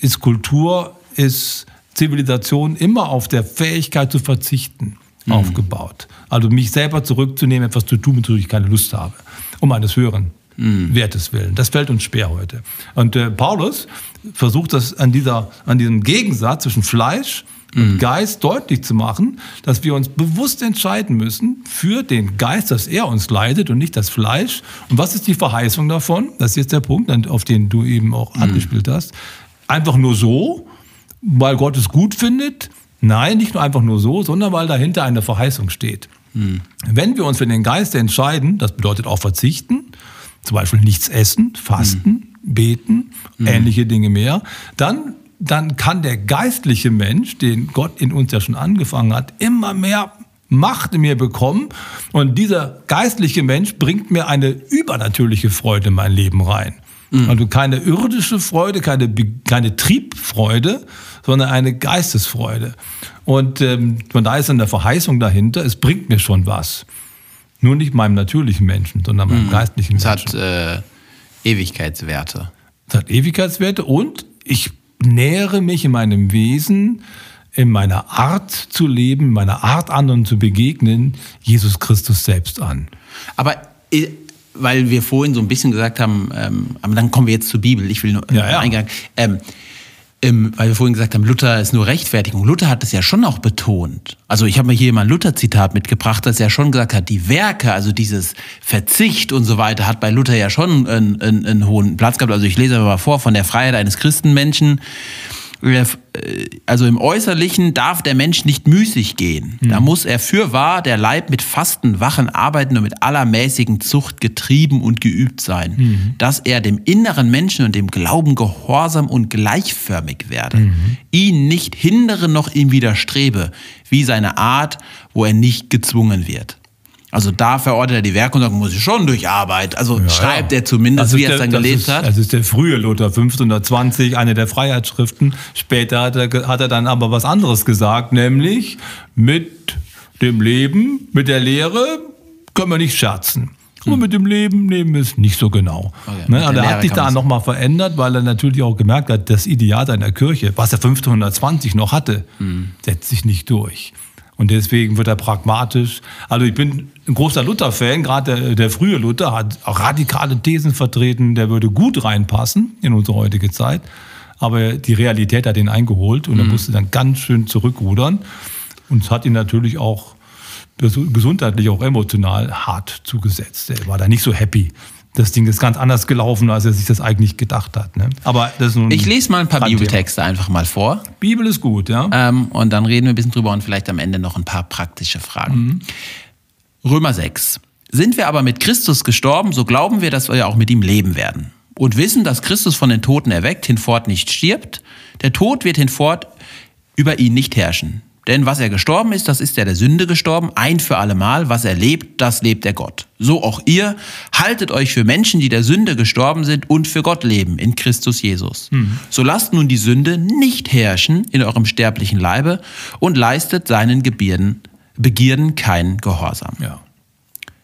ist Kultur, ist Zivilisation immer auf der Fähigkeit zu verzichten mhm. aufgebaut. Also mich selber zurückzunehmen, etwas zu tun, wozu ich keine Lust habe, um eines Hören mhm. Wertes willen. Das fällt uns schwer heute. Und äh, Paulus versucht das an, dieser, an diesem Gegensatz zwischen Fleisch und mhm. Geist deutlich zu machen, dass wir uns bewusst entscheiden müssen für den Geist, dass er uns leitet und nicht das Fleisch. Und was ist die Verheißung davon? Das ist jetzt der Punkt, auf den du eben auch mhm. angespielt hast. Einfach nur so, weil Gott es gut findet? Nein, nicht nur einfach nur so, sondern weil dahinter eine Verheißung steht. Mhm. Wenn wir uns für den Geist entscheiden, das bedeutet auch verzichten, zum Beispiel nichts essen, fasten, mhm. beten, mhm. ähnliche Dinge mehr, dann, dann kann der geistliche Mensch, den Gott in uns ja schon angefangen hat, immer mehr Macht in mir bekommen. Und dieser geistliche Mensch bringt mir eine übernatürliche Freude in mein Leben rein. Mhm. Also keine irdische Freude, keine, keine Triebfreude, sondern eine Geistesfreude. Und ähm, von da ist eine Verheißung dahinter, es bringt mir schon was. Nur nicht meinem natürlichen Menschen, sondern meinem mhm. geistlichen es Menschen. Es hat äh, Ewigkeitswerte. Es hat Ewigkeitswerte und ich nähere mich in meinem Wesen, in meiner Art zu leben, in meiner Art anderen zu begegnen, Jesus Christus selbst an. Aber äh, weil wir vorhin so ein bisschen gesagt haben, ähm, aber dann kommen wir jetzt zur Bibel. Ich will nur ja, ja. Eingang. Ähm, im, weil wir vorhin gesagt haben, Luther ist nur Rechtfertigung. Luther hat es ja schon auch betont. Also ich habe mir hier mal ein Luther-Zitat mitgebracht, das er schon gesagt hat, die Werke, also dieses Verzicht und so weiter, hat bei Luther ja schon einen, einen, einen hohen Platz gehabt. Also ich lese aber mal vor von der Freiheit eines Christenmenschen. Äh, also im Äußerlichen darf der Mensch nicht müßig gehen. Mhm. Da muss er fürwahr der Leib mit Fasten, Wachen arbeiten und mit aller mäßigen Zucht getrieben und geübt sein, mhm. dass er dem inneren Menschen und dem Glauben gehorsam und gleichförmig werde, mhm. ihn nicht hindere noch ihm widerstrebe, wie seine Art, wo er nicht gezwungen wird. Also da verortet er die Werke und sagt, muss ich schon durch Arbeit. Also ja, schreibt ja. er zumindest, also wie er es dann gelebt ist, hat. Das ist der frühe Luther, 1520, eine der Freiheitsschriften. Später hat er, hat er dann aber was anderes gesagt, nämlich mit dem Leben, mit der Lehre können wir nicht scherzen. Aber hm. mit dem Leben nehmen wir es nicht so genau. Okay, ne? Er hat sich da nochmal verändert, weil er natürlich auch gemerkt hat, das Ideal seiner Kirche, was er 1520 noch hatte, hm. setzt sich nicht durch. Und deswegen wird er pragmatisch. Also ich bin ein großer Luther-Fan, gerade der, der, frühe Luther hat auch radikale Thesen vertreten, der würde gut reinpassen in unsere heutige Zeit. Aber die Realität hat ihn eingeholt und mhm. er musste dann ganz schön zurückrudern. Und es hat ihn natürlich auch gesundheitlich, auch emotional hart zugesetzt. Er war da nicht so happy das Ding ist ganz anders gelaufen, als er sich das eigentlich gedacht hat. Ne? Aber das ich lese mal ein paar Bibeltexte einfach mal vor. Bibel ist gut, ja. Ähm, und dann reden wir ein bisschen drüber und vielleicht am Ende noch ein paar praktische Fragen. Mhm. Römer 6. Sind wir aber mit Christus gestorben, so glauben wir, dass wir ja auch mit ihm leben werden. Und wissen, dass Christus von den Toten erweckt, hinfort nicht stirbt. Der Tod wird hinfort über ihn nicht herrschen. Denn was er gestorben ist, das ist er der Sünde gestorben, ein für allemal. Was er lebt, das lebt der Gott. So auch ihr, haltet euch für Menschen, die der Sünde gestorben sind und für Gott leben, in Christus Jesus. Mhm. So lasst nun die Sünde nicht herrschen in eurem sterblichen Leibe und leistet seinen Gebirden, Begierden keinen Gehorsam. Ja.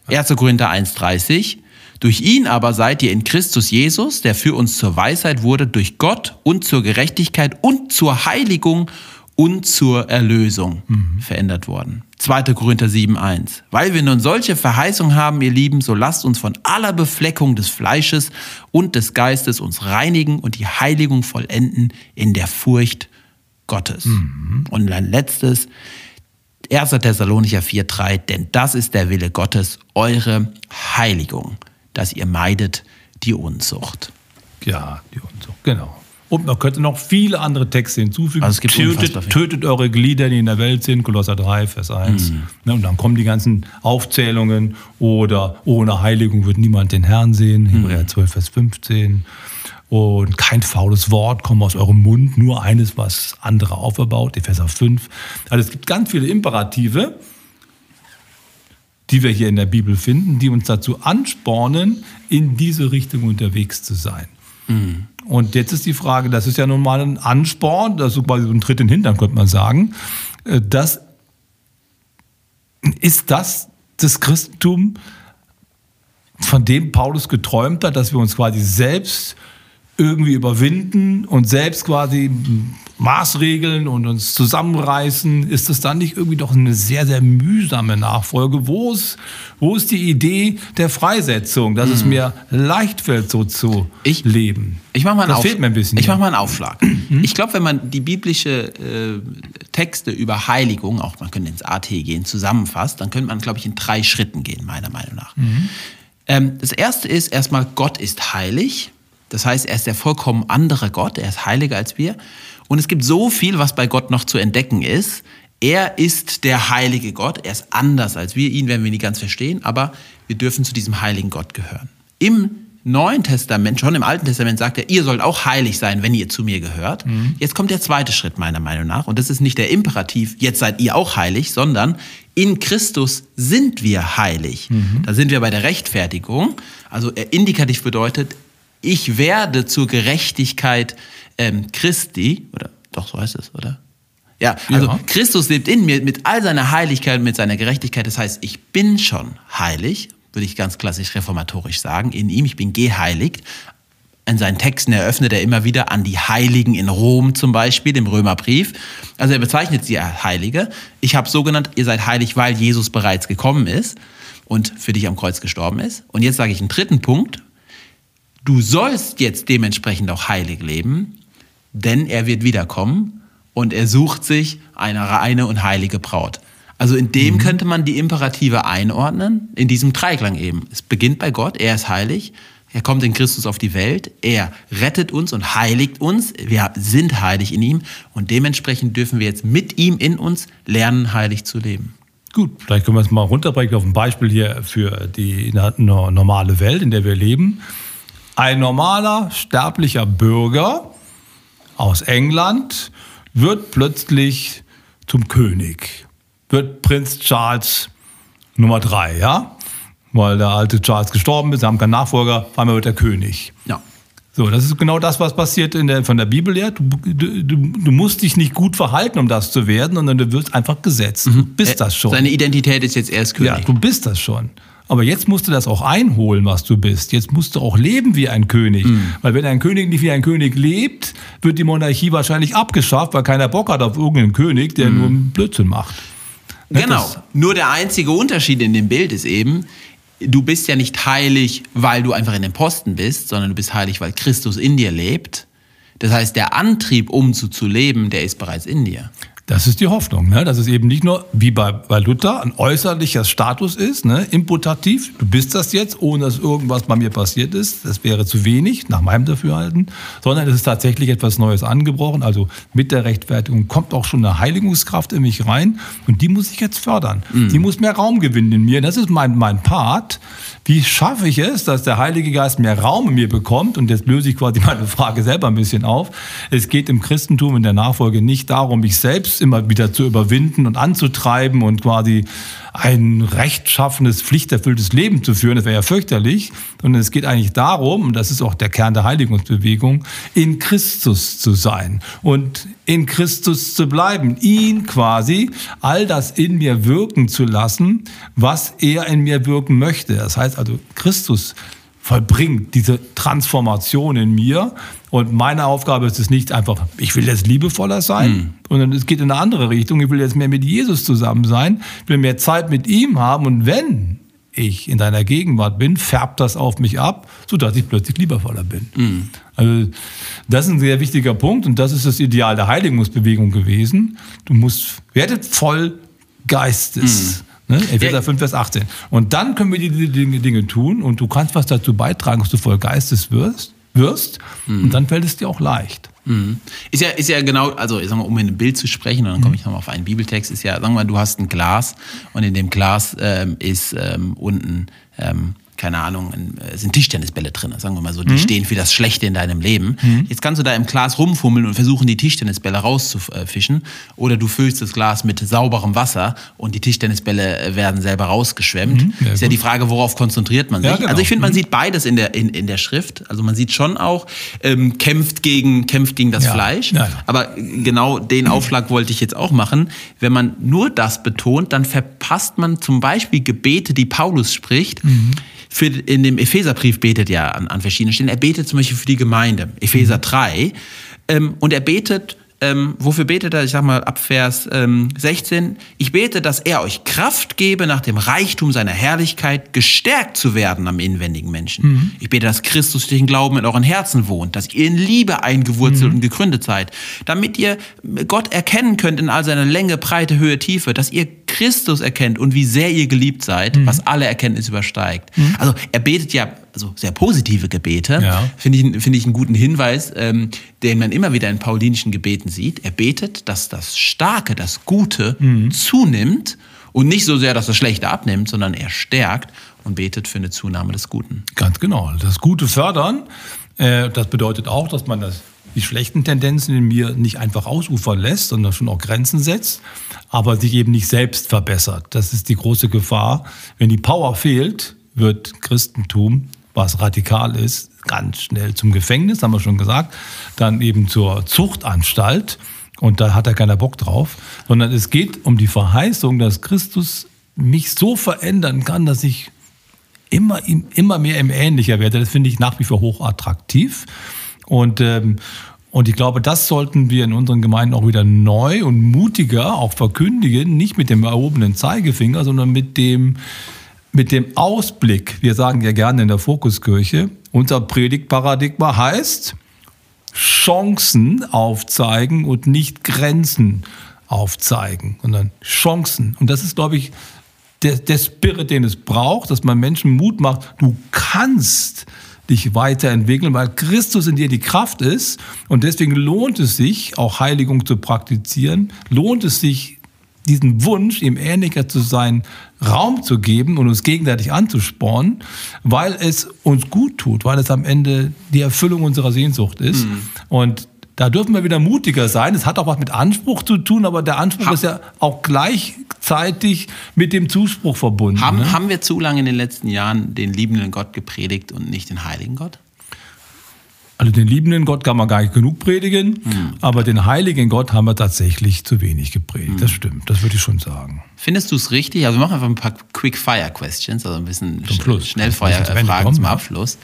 1. Korinther 1,30 durch ihn aber seid ihr in Christus Jesus, der für uns zur Weisheit wurde, durch Gott und zur Gerechtigkeit und zur Heiligung und zur Erlösung mhm. verändert worden. 2. Korinther 7.1. Weil wir nun solche Verheißung haben, ihr Lieben, so lasst uns von aller Befleckung des Fleisches und des Geistes uns reinigen und die Heiligung vollenden in der Furcht Gottes. Mhm. Und ein letztes, 1. Thessalonicher 4.3, denn das ist der Wille Gottes, eure Heiligung, dass ihr meidet die Unzucht. Ja, die Unzucht, genau. Und man könnte noch viele andere Texte hinzufügen. Also es gibt tötet, tötet eure Glieder, die in der Welt sind, Kolosser 3, Vers 1. Mhm. und dann kommen die ganzen Aufzählungen oder ohne Heiligung wird niemand den Herrn sehen, mhm. Hebräer 12, Vers 15. Und kein faules Wort kommt aus eurem Mund, nur eines, was andere auferbaut, Epheser 5. Also es gibt ganz viele Imperative, die wir hier in der Bibel finden, die uns dazu anspornen, in diese Richtung unterwegs zu sein. Mhm. Und jetzt ist die Frage, das ist ja nun mal ein Ansporn, das ist quasi so ein Tritt in den Hintern, könnte man sagen. Äh, das, ist das das Christentum, von dem Paulus geträumt hat, dass wir uns quasi selbst irgendwie überwinden und selbst quasi Maßregeln und uns zusammenreißen, ist das dann nicht irgendwie doch eine sehr, sehr mühsame Nachfolge? Wo ist, wo ist die Idee der Freisetzung, dass hm. es mir leicht fällt, so zu ich, leben? Ich mache mal, fehlt mir ein bisschen, ich mach mal einen Aufschlag. Hm? Ich glaube, wenn man die biblische äh, Texte über Heiligung, auch man könnte ins AT gehen, zusammenfasst, dann könnte man, glaube ich, in drei Schritten gehen, meiner Meinung nach. Mhm. Ähm, das erste ist erstmal, Gott ist heilig. Das heißt, er ist der vollkommen andere Gott, er ist heiliger als wir. Und es gibt so viel, was bei Gott noch zu entdecken ist. Er ist der heilige Gott, er ist anders als wir, ihn werden wir nicht ganz verstehen, aber wir dürfen zu diesem heiligen Gott gehören. Im Neuen Testament, schon im Alten Testament sagt er, ihr sollt auch heilig sein, wenn ihr zu mir gehört. Mhm. Jetzt kommt der zweite Schritt meiner Meinung nach und das ist nicht der Imperativ, jetzt seid ihr auch heilig, sondern in Christus sind wir heilig. Mhm. Da sind wir bei der Rechtfertigung. Also indikativ bedeutet, ich werde zur Gerechtigkeit ähm, Christi, oder doch so heißt es, oder? Ja, also ja. Christus lebt in mir mit all seiner Heiligkeit, mit seiner Gerechtigkeit. Das heißt, ich bin schon heilig, würde ich ganz klassisch reformatorisch sagen, in ihm. Ich bin geheiligt. In seinen Texten eröffnet er immer wieder an die Heiligen in Rom zum Beispiel, im Römerbrief. Also er bezeichnet sie als Heilige. Ich habe so genannt, ihr seid heilig, weil Jesus bereits gekommen ist und für dich am Kreuz gestorben ist. Und jetzt sage ich einen dritten Punkt. Du sollst jetzt dementsprechend auch heilig leben, denn er wird wiederkommen und er sucht sich eine reine und heilige Braut. Also in dem mhm. könnte man die Imperative einordnen, in diesem Dreiklang eben. Es beginnt bei Gott, er ist heilig, er kommt in Christus auf die Welt, er rettet uns und heiligt uns, wir sind heilig in ihm und dementsprechend dürfen wir jetzt mit ihm in uns lernen, heilig zu leben. Gut, vielleicht können wir es mal runterbrechen auf ein Beispiel hier für die normale Welt, in der wir leben. Ein normaler sterblicher Bürger aus England wird plötzlich zum König, wird Prinz Charles Nummer drei, ja? Weil der alte Charles gestorben ist, sie haben keinen Nachfolger, auf einmal wird er König. Ja. So, das ist genau das, was passiert in der, von der Bibel her. Du, du, du, musst dich nicht gut verhalten, um das zu werden, sondern du wirst einfach gesetzt. Mhm. Du bist das schon. Seine Identität ist jetzt erst König. Ja, du bist das schon. Aber jetzt musst du das auch einholen, was du bist. Jetzt musst du auch leben wie ein König. Mhm. Weil wenn ein König nicht wie ein König lebt, wird die Monarchie wahrscheinlich abgeschafft, weil keiner Bock hat auf irgendeinen König, der mhm. nur einen Blödsinn macht. Genau. Nur der einzige Unterschied in dem Bild ist eben, du bist ja nicht heilig, weil du einfach in den Posten bist, sondern du bist heilig, weil Christus in dir lebt. Das heißt, der Antrieb, um so zu leben, der ist bereits in dir. Das ist die Hoffnung, ne? dass es eben nicht nur wie bei, bei Luther ein äußerlicher Status ist, ne? imputativ, du bist das jetzt, ohne dass irgendwas bei mir passiert ist, das wäre zu wenig, nach meinem Dafürhalten, sondern es ist tatsächlich etwas Neues angebrochen, also mit der Rechtfertigung kommt auch schon eine Heiligungskraft in mich rein und die muss ich jetzt fördern. Mhm. Die muss mehr Raum gewinnen in mir, das ist mein, mein Part. Wie schaffe ich es, dass der Heilige Geist mehr Raum in mir bekommt? Und jetzt löse ich quasi meine Frage selber ein bisschen auf. Es geht im Christentum in der Nachfolge nicht darum, mich selbst immer wieder zu überwinden und anzutreiben und quasi ein rechtschaffenes, pflichterfülltes Leben zu führen. Das wäre ja fürchterlich. Sondern es geht eigentlich darum, und das ist auch der Kern der Heiligungsbewegung, in Christus zu sein und in Christus zu bleiben. Ihn quasi all das in mir wirken zu lassen, was er in mir wirken möchte. Das heißt also, Christus vollbringt diese Transformation in mir. Und meine Aufgabe ist es nicht einfach, ich will jetzt liebevoller sein, mhm. sondern es geht in eine andere Richtung. Ich will jetzt mehr mit Jesus zusammen sein, will mehr Zeit mit ihm haben. Und wenn ich in deiner Gegenwart bin, färbt das auf mich ab, sodass ich plötzlich liebevoller bin. Mhm. Also das ist ein sehr wichtiger Punkt und das ist das Ideal der Heiligungsbewegung gewesen. Du musst, werdet voll Geistes. Mhm. Ne? Epheser 5, Vers 18. Und dann können wir die, die, die, Dinge tun und du kannst was dazu beitragen, dass du voll Geistes wirst, wirst mhm. und dann fällt es dir auch leicht. Mhm. Ist ja, ist ja genau, also sagen wir, um in ein Bild zu sprechen, und dann komme ich nochmal auf einen Bibeltext, ist ja, sagen wir mal, du hast ein Glas und in dem Glas ähm, ist ähm, unten ähm, keine Ahnung, äh, sind Tischtennisbälle drin, sagen wir mal so, die mhm. stehen für das Schlechte in deinem Leben. Mhm. Jetzt kannst du da im Glas rumfummeln und versuchen, die Tischtennisbälle rauszufischen. Oder du füllst das Glas mit sauberem Wasser und die Tischtennisbälle äh, werden selber rausgeschwemmt. Mhm. Ja, ist ja die Frage, worauf konzentriert man sich? Ja, genau. Also ich finde, man mhm. sieht beides in der, in, in der Schrift. Also man sieht schon auch, ähm, kämpft, gegen, kämpft gegen das ja. Fleisch. Aber genau den Aufschlag wollte ich jetzt auch machen. Wenn man nur das betont, dann verpasst man zum Beispiel Gebete, die Paulus spricht mhm für, in dem Epheserbrief betet ja an, an verschiedenen Stellen. Er betet zum Beispiel für die Gemeinde, Epheser 3. Ähm, und er betet ähm, wofür betet er? Ich sag mal ab Vers ähm, 16. Ich bete, dass er euch Kraft gebe, nach dem Reichtum seiner Herrlichkeit gestärkt zu werden am inwendigen Menschen. Mhm. Ich bete, dass Christus durch den Glauben in euren Herzen wohnt, dass ihr in Liebe eingewurzelt mhm. und gegründet seid, damit ihr Gott erkennen könnt in all seiner Länge, Breite, Höhe, Tiefe, dass ihr Christus erkennt und wie sehr ihr geliebt seid, mhm. was alle Erkenntnis übersteigt. Mhm. Also er betet ja also sehr positive Gebete, ja. finde ich, find ich einen guten Hinweis, ähm, den man immer wieder in paulinischen Gebeten sieht. Er betet, dass das Starke, das Gute mhm. zunimmt und nicht so sehr, dass das Schlechte abnimmt, sondern er stärkt und betet für eine Zunahme des Guten. Ganz genau. Das Gute fördern, äh, das bedeutet auch, dass man das die schlechten Tendenzen in mir nicht einfach ausufern lässt, sondern schon auch Grenzen setzt, aber sich eben nicht selbst verbessert. Das ist die große Gefahr. Wenn die Power fehlt, wird Christentum was radikal ist, ganz schnell zum Gefängnis, haben wir schon gesagt, dann eben zur Zuchtanstalt und da hat er keiner Bock drauf, sondern es geht um die Verheißung, dass Christus mich so verändern kann, dass ich immer, immer mehr im Ähnlicher werde. Das finde ich nach wie vor hochattraktiv. Und, ähm, und ich glaube, das sollten wir in unseren Gemeinden auch wieder neu und mutiger auch verkündigen, nicht mit dem erhobenen Zeigefinger, sondern mit dem, mit dem Ausblick, wir sagen ja gerne in der Fokuskirche, unser Predigtparadigma heißt Chancen aufzeigen und nicht Grenzen aufzeigen, sondern Chancen. Und das ist, glaube ich, der, der Spirit, den es braucht, dass man Menschen Mut macht. Du kannst dich weiterentwickeln, weil Christus in dir die Kraft ist. Und deswegen lohnt es sich, auch Heiligung zu praktizieren, lohnt es sich, diesen Wunsch, ihm ähnlicher zu sein, Raum zu geben und uns gegenseitig anzuspornen, weil es uns gut tut, weil es am Ende die Erfüllung unserer Sehnsucht ist. Mhm. Und da dürfen wir wieder mutiger sein. Es hat auch was mit Anspruch zu tun, aber der Anspruch ha ist ja auch gleichzeitig mit dem Zuspruch verbunden. Haben, ne? haben wir zu lange in den letzten Jahren den liebenden Gott gepredigt und nicht den heiligen Gott? Also den liebenden Gott kann man gar nicht genug predigen, mhm. aber den heiligen Gott haben wir tatsächlich zu wenig gepredigt. Mhm. Das stimmt, das würde ich schon sagen. Findest du es richtig? Also wir machen einfach ein paar Quick-Fire-Questions, also ein bisschen Schnellfeuer-Fragen zum Abschluss.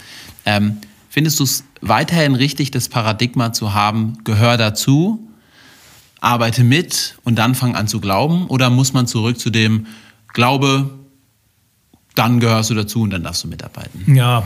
Ähm, findest du es weiterhin richtig, das Paradigma zu haben, gehör dazu, arbeite mit und dann fang an zu glauben? Oder muss man zurück zu dem Glaube, dann gehörst du dazu und dann darfst du mitarbeiten? Ja,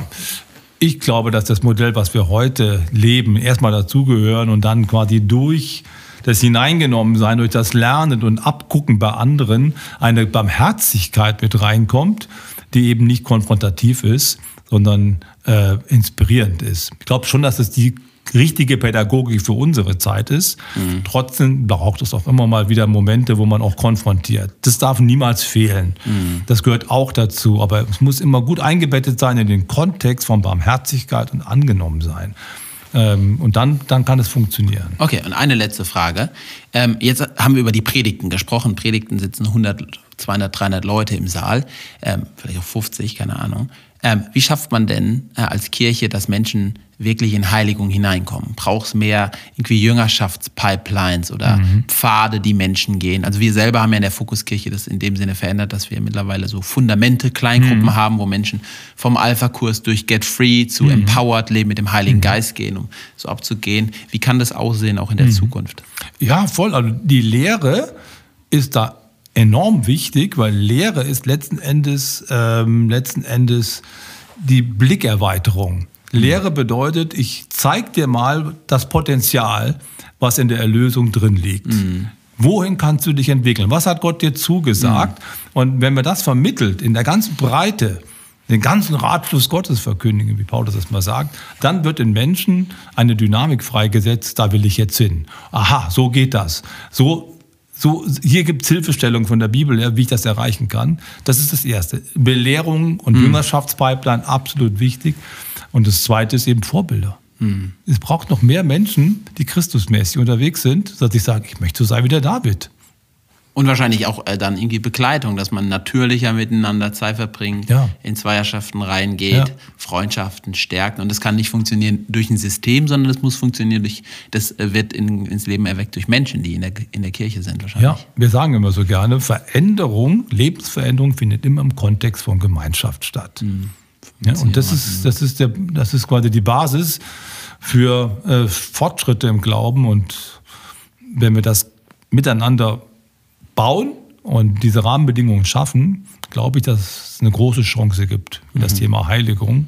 ich glaube, dass das Modell, was wir heute leben, erstmal dazugehören und dann quasi durch das Hineingenommensein, durch das Lernen und Abgucken bei anderen eine Barmherzigkeit mit reinkommt, die eben nicht konfrontativ ist, sondern äh, inspirierend ist. Ich glaube schon, dass es die richtige Pädagogik für unsere Zeit ist. Mhm. Trotzdem braucht es auch immer mal wieder Momente, wo man auch konfrontiert. Das darf niemals fehlen. Mhm. Das gehört auch dazu. Aber es muss immer gut eingebettet sein in den Kontext von Barmherzigkeit und angenommen sein. Ähm, und dann, dann kann es funktionieren. Okay, und eine letzte Frage. Ähm, jetzt haben wir über die Predigten gesprochen. Predigten sitzen 100, 200, 300 Leute im Saal, ähm, vielleicht auch 50, keine Ahnung. Ähm, wie schafft man denn äh, als Kirche, dass Menschen wirklich in Heiligung hineinkommen? Braucht es mehr irgendwie Jüngerschaftspipelines oder mhm. Pfade, die Menschen gehen? Also wir selber haben ja in der Fokuskirche das in dem Sinne verändert, dass wir mittlerweile so Fundamente, Kleingruppen mhm. haben, wo Menschen vom Alpha-Kurs durch Get Free zu mhm. Empowered Leben mit dem Heiligen mhm. Geist gehen, um so abzugehen. Wie kann das aussehen auch in der mhm. Zukunft? Ja, voll. Also die Lehre ist da enorm wichtig, weil Lehre ist letzten Endes, ähm, letzten Endes die Blickerweiterung. Lehre bedeutet, ich zeige dir mal das Potenzial, was in der Erlösung drin liegt. Mhm. Wohin kannst du dich entwickeln? Was hat Gott dir zugesagt? Mhm. Und wenn man das vermittelt in der ganzen Breite, den ganzen Ratschluss Gottes verkündigen, wie Paulus das mal sagt, dann wird in Menschen eine Dynamik freigesetzt, da will ich jetzt hin. Aha, so geht das. So so, hier gibt es Hilfestellung von der Bibel, ja, wie ich das erreichen kann. Das ist das Erste. Belehrung und mhm. Jüngerschaftspipeline, absolut wichtig. Und das Zweite ist eben Vorbilder. Mhm. Es braucht noch mehr Menschen, die christusmäßig unterwegs sind, dass ich sage, ich möchte so sein wie der David. Und wahrscheinlich auch äh, dann irgendwie Begleitung, dass man natürlicher miteinander Zeit verbringt, ja. in Zweierschaften reingeht, ja. Freundschaften stärkt. Und das kann nicht funktionieren durch ein System, sondern das muss funktionieren durch, das äh, wird in, ins Leben erweckt durch Menschen, die in der, in der Kirche sind wahrscheinlich. Ja, wir sagen immer so gerne, Veränderung, Lebensveränderung findet immer im Kontext von Gemeinschaft statt. Mhm. Ja, und das ist, das, ist der, das ist quasi die Basis für äh, Fortschritte im Glauben. Und wenn wir das miteinander bauen und diese Rahmenbedingungen schaffen, glaube ich, dass es eine große Chance gibt für das mhm. Thema Heiligung,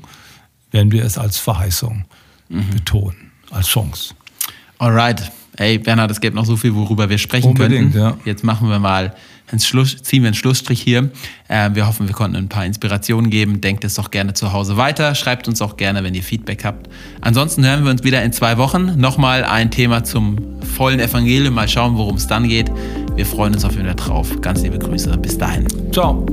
wenn wir es als Verheißung mhm. betonen, als Chance. Alright. Ey, Bernhard, es gibt noch so viel, worüber wir sprechen Unbedingt, könnten. Ja. Jetzt machen wir mal einen Schluss, ziehen wir einen Schlussstrich hier. Äh, wir hoffen, wir konnten ein paar Inspirationen geben. Denkt es doch gerne zu Hause weiter. Schreibt uns auch gerne, wenn ihr Feedback habt. Ansonsten hören wir uns wieder in zwei Wochen. Nochmal ein Thema zum vollen Evangelium. Mal schauen, worum es dann geht. Wir freuen uns auf jeden Fall drauf. Ganz liebe Grüße. Bis dahin. Ciao.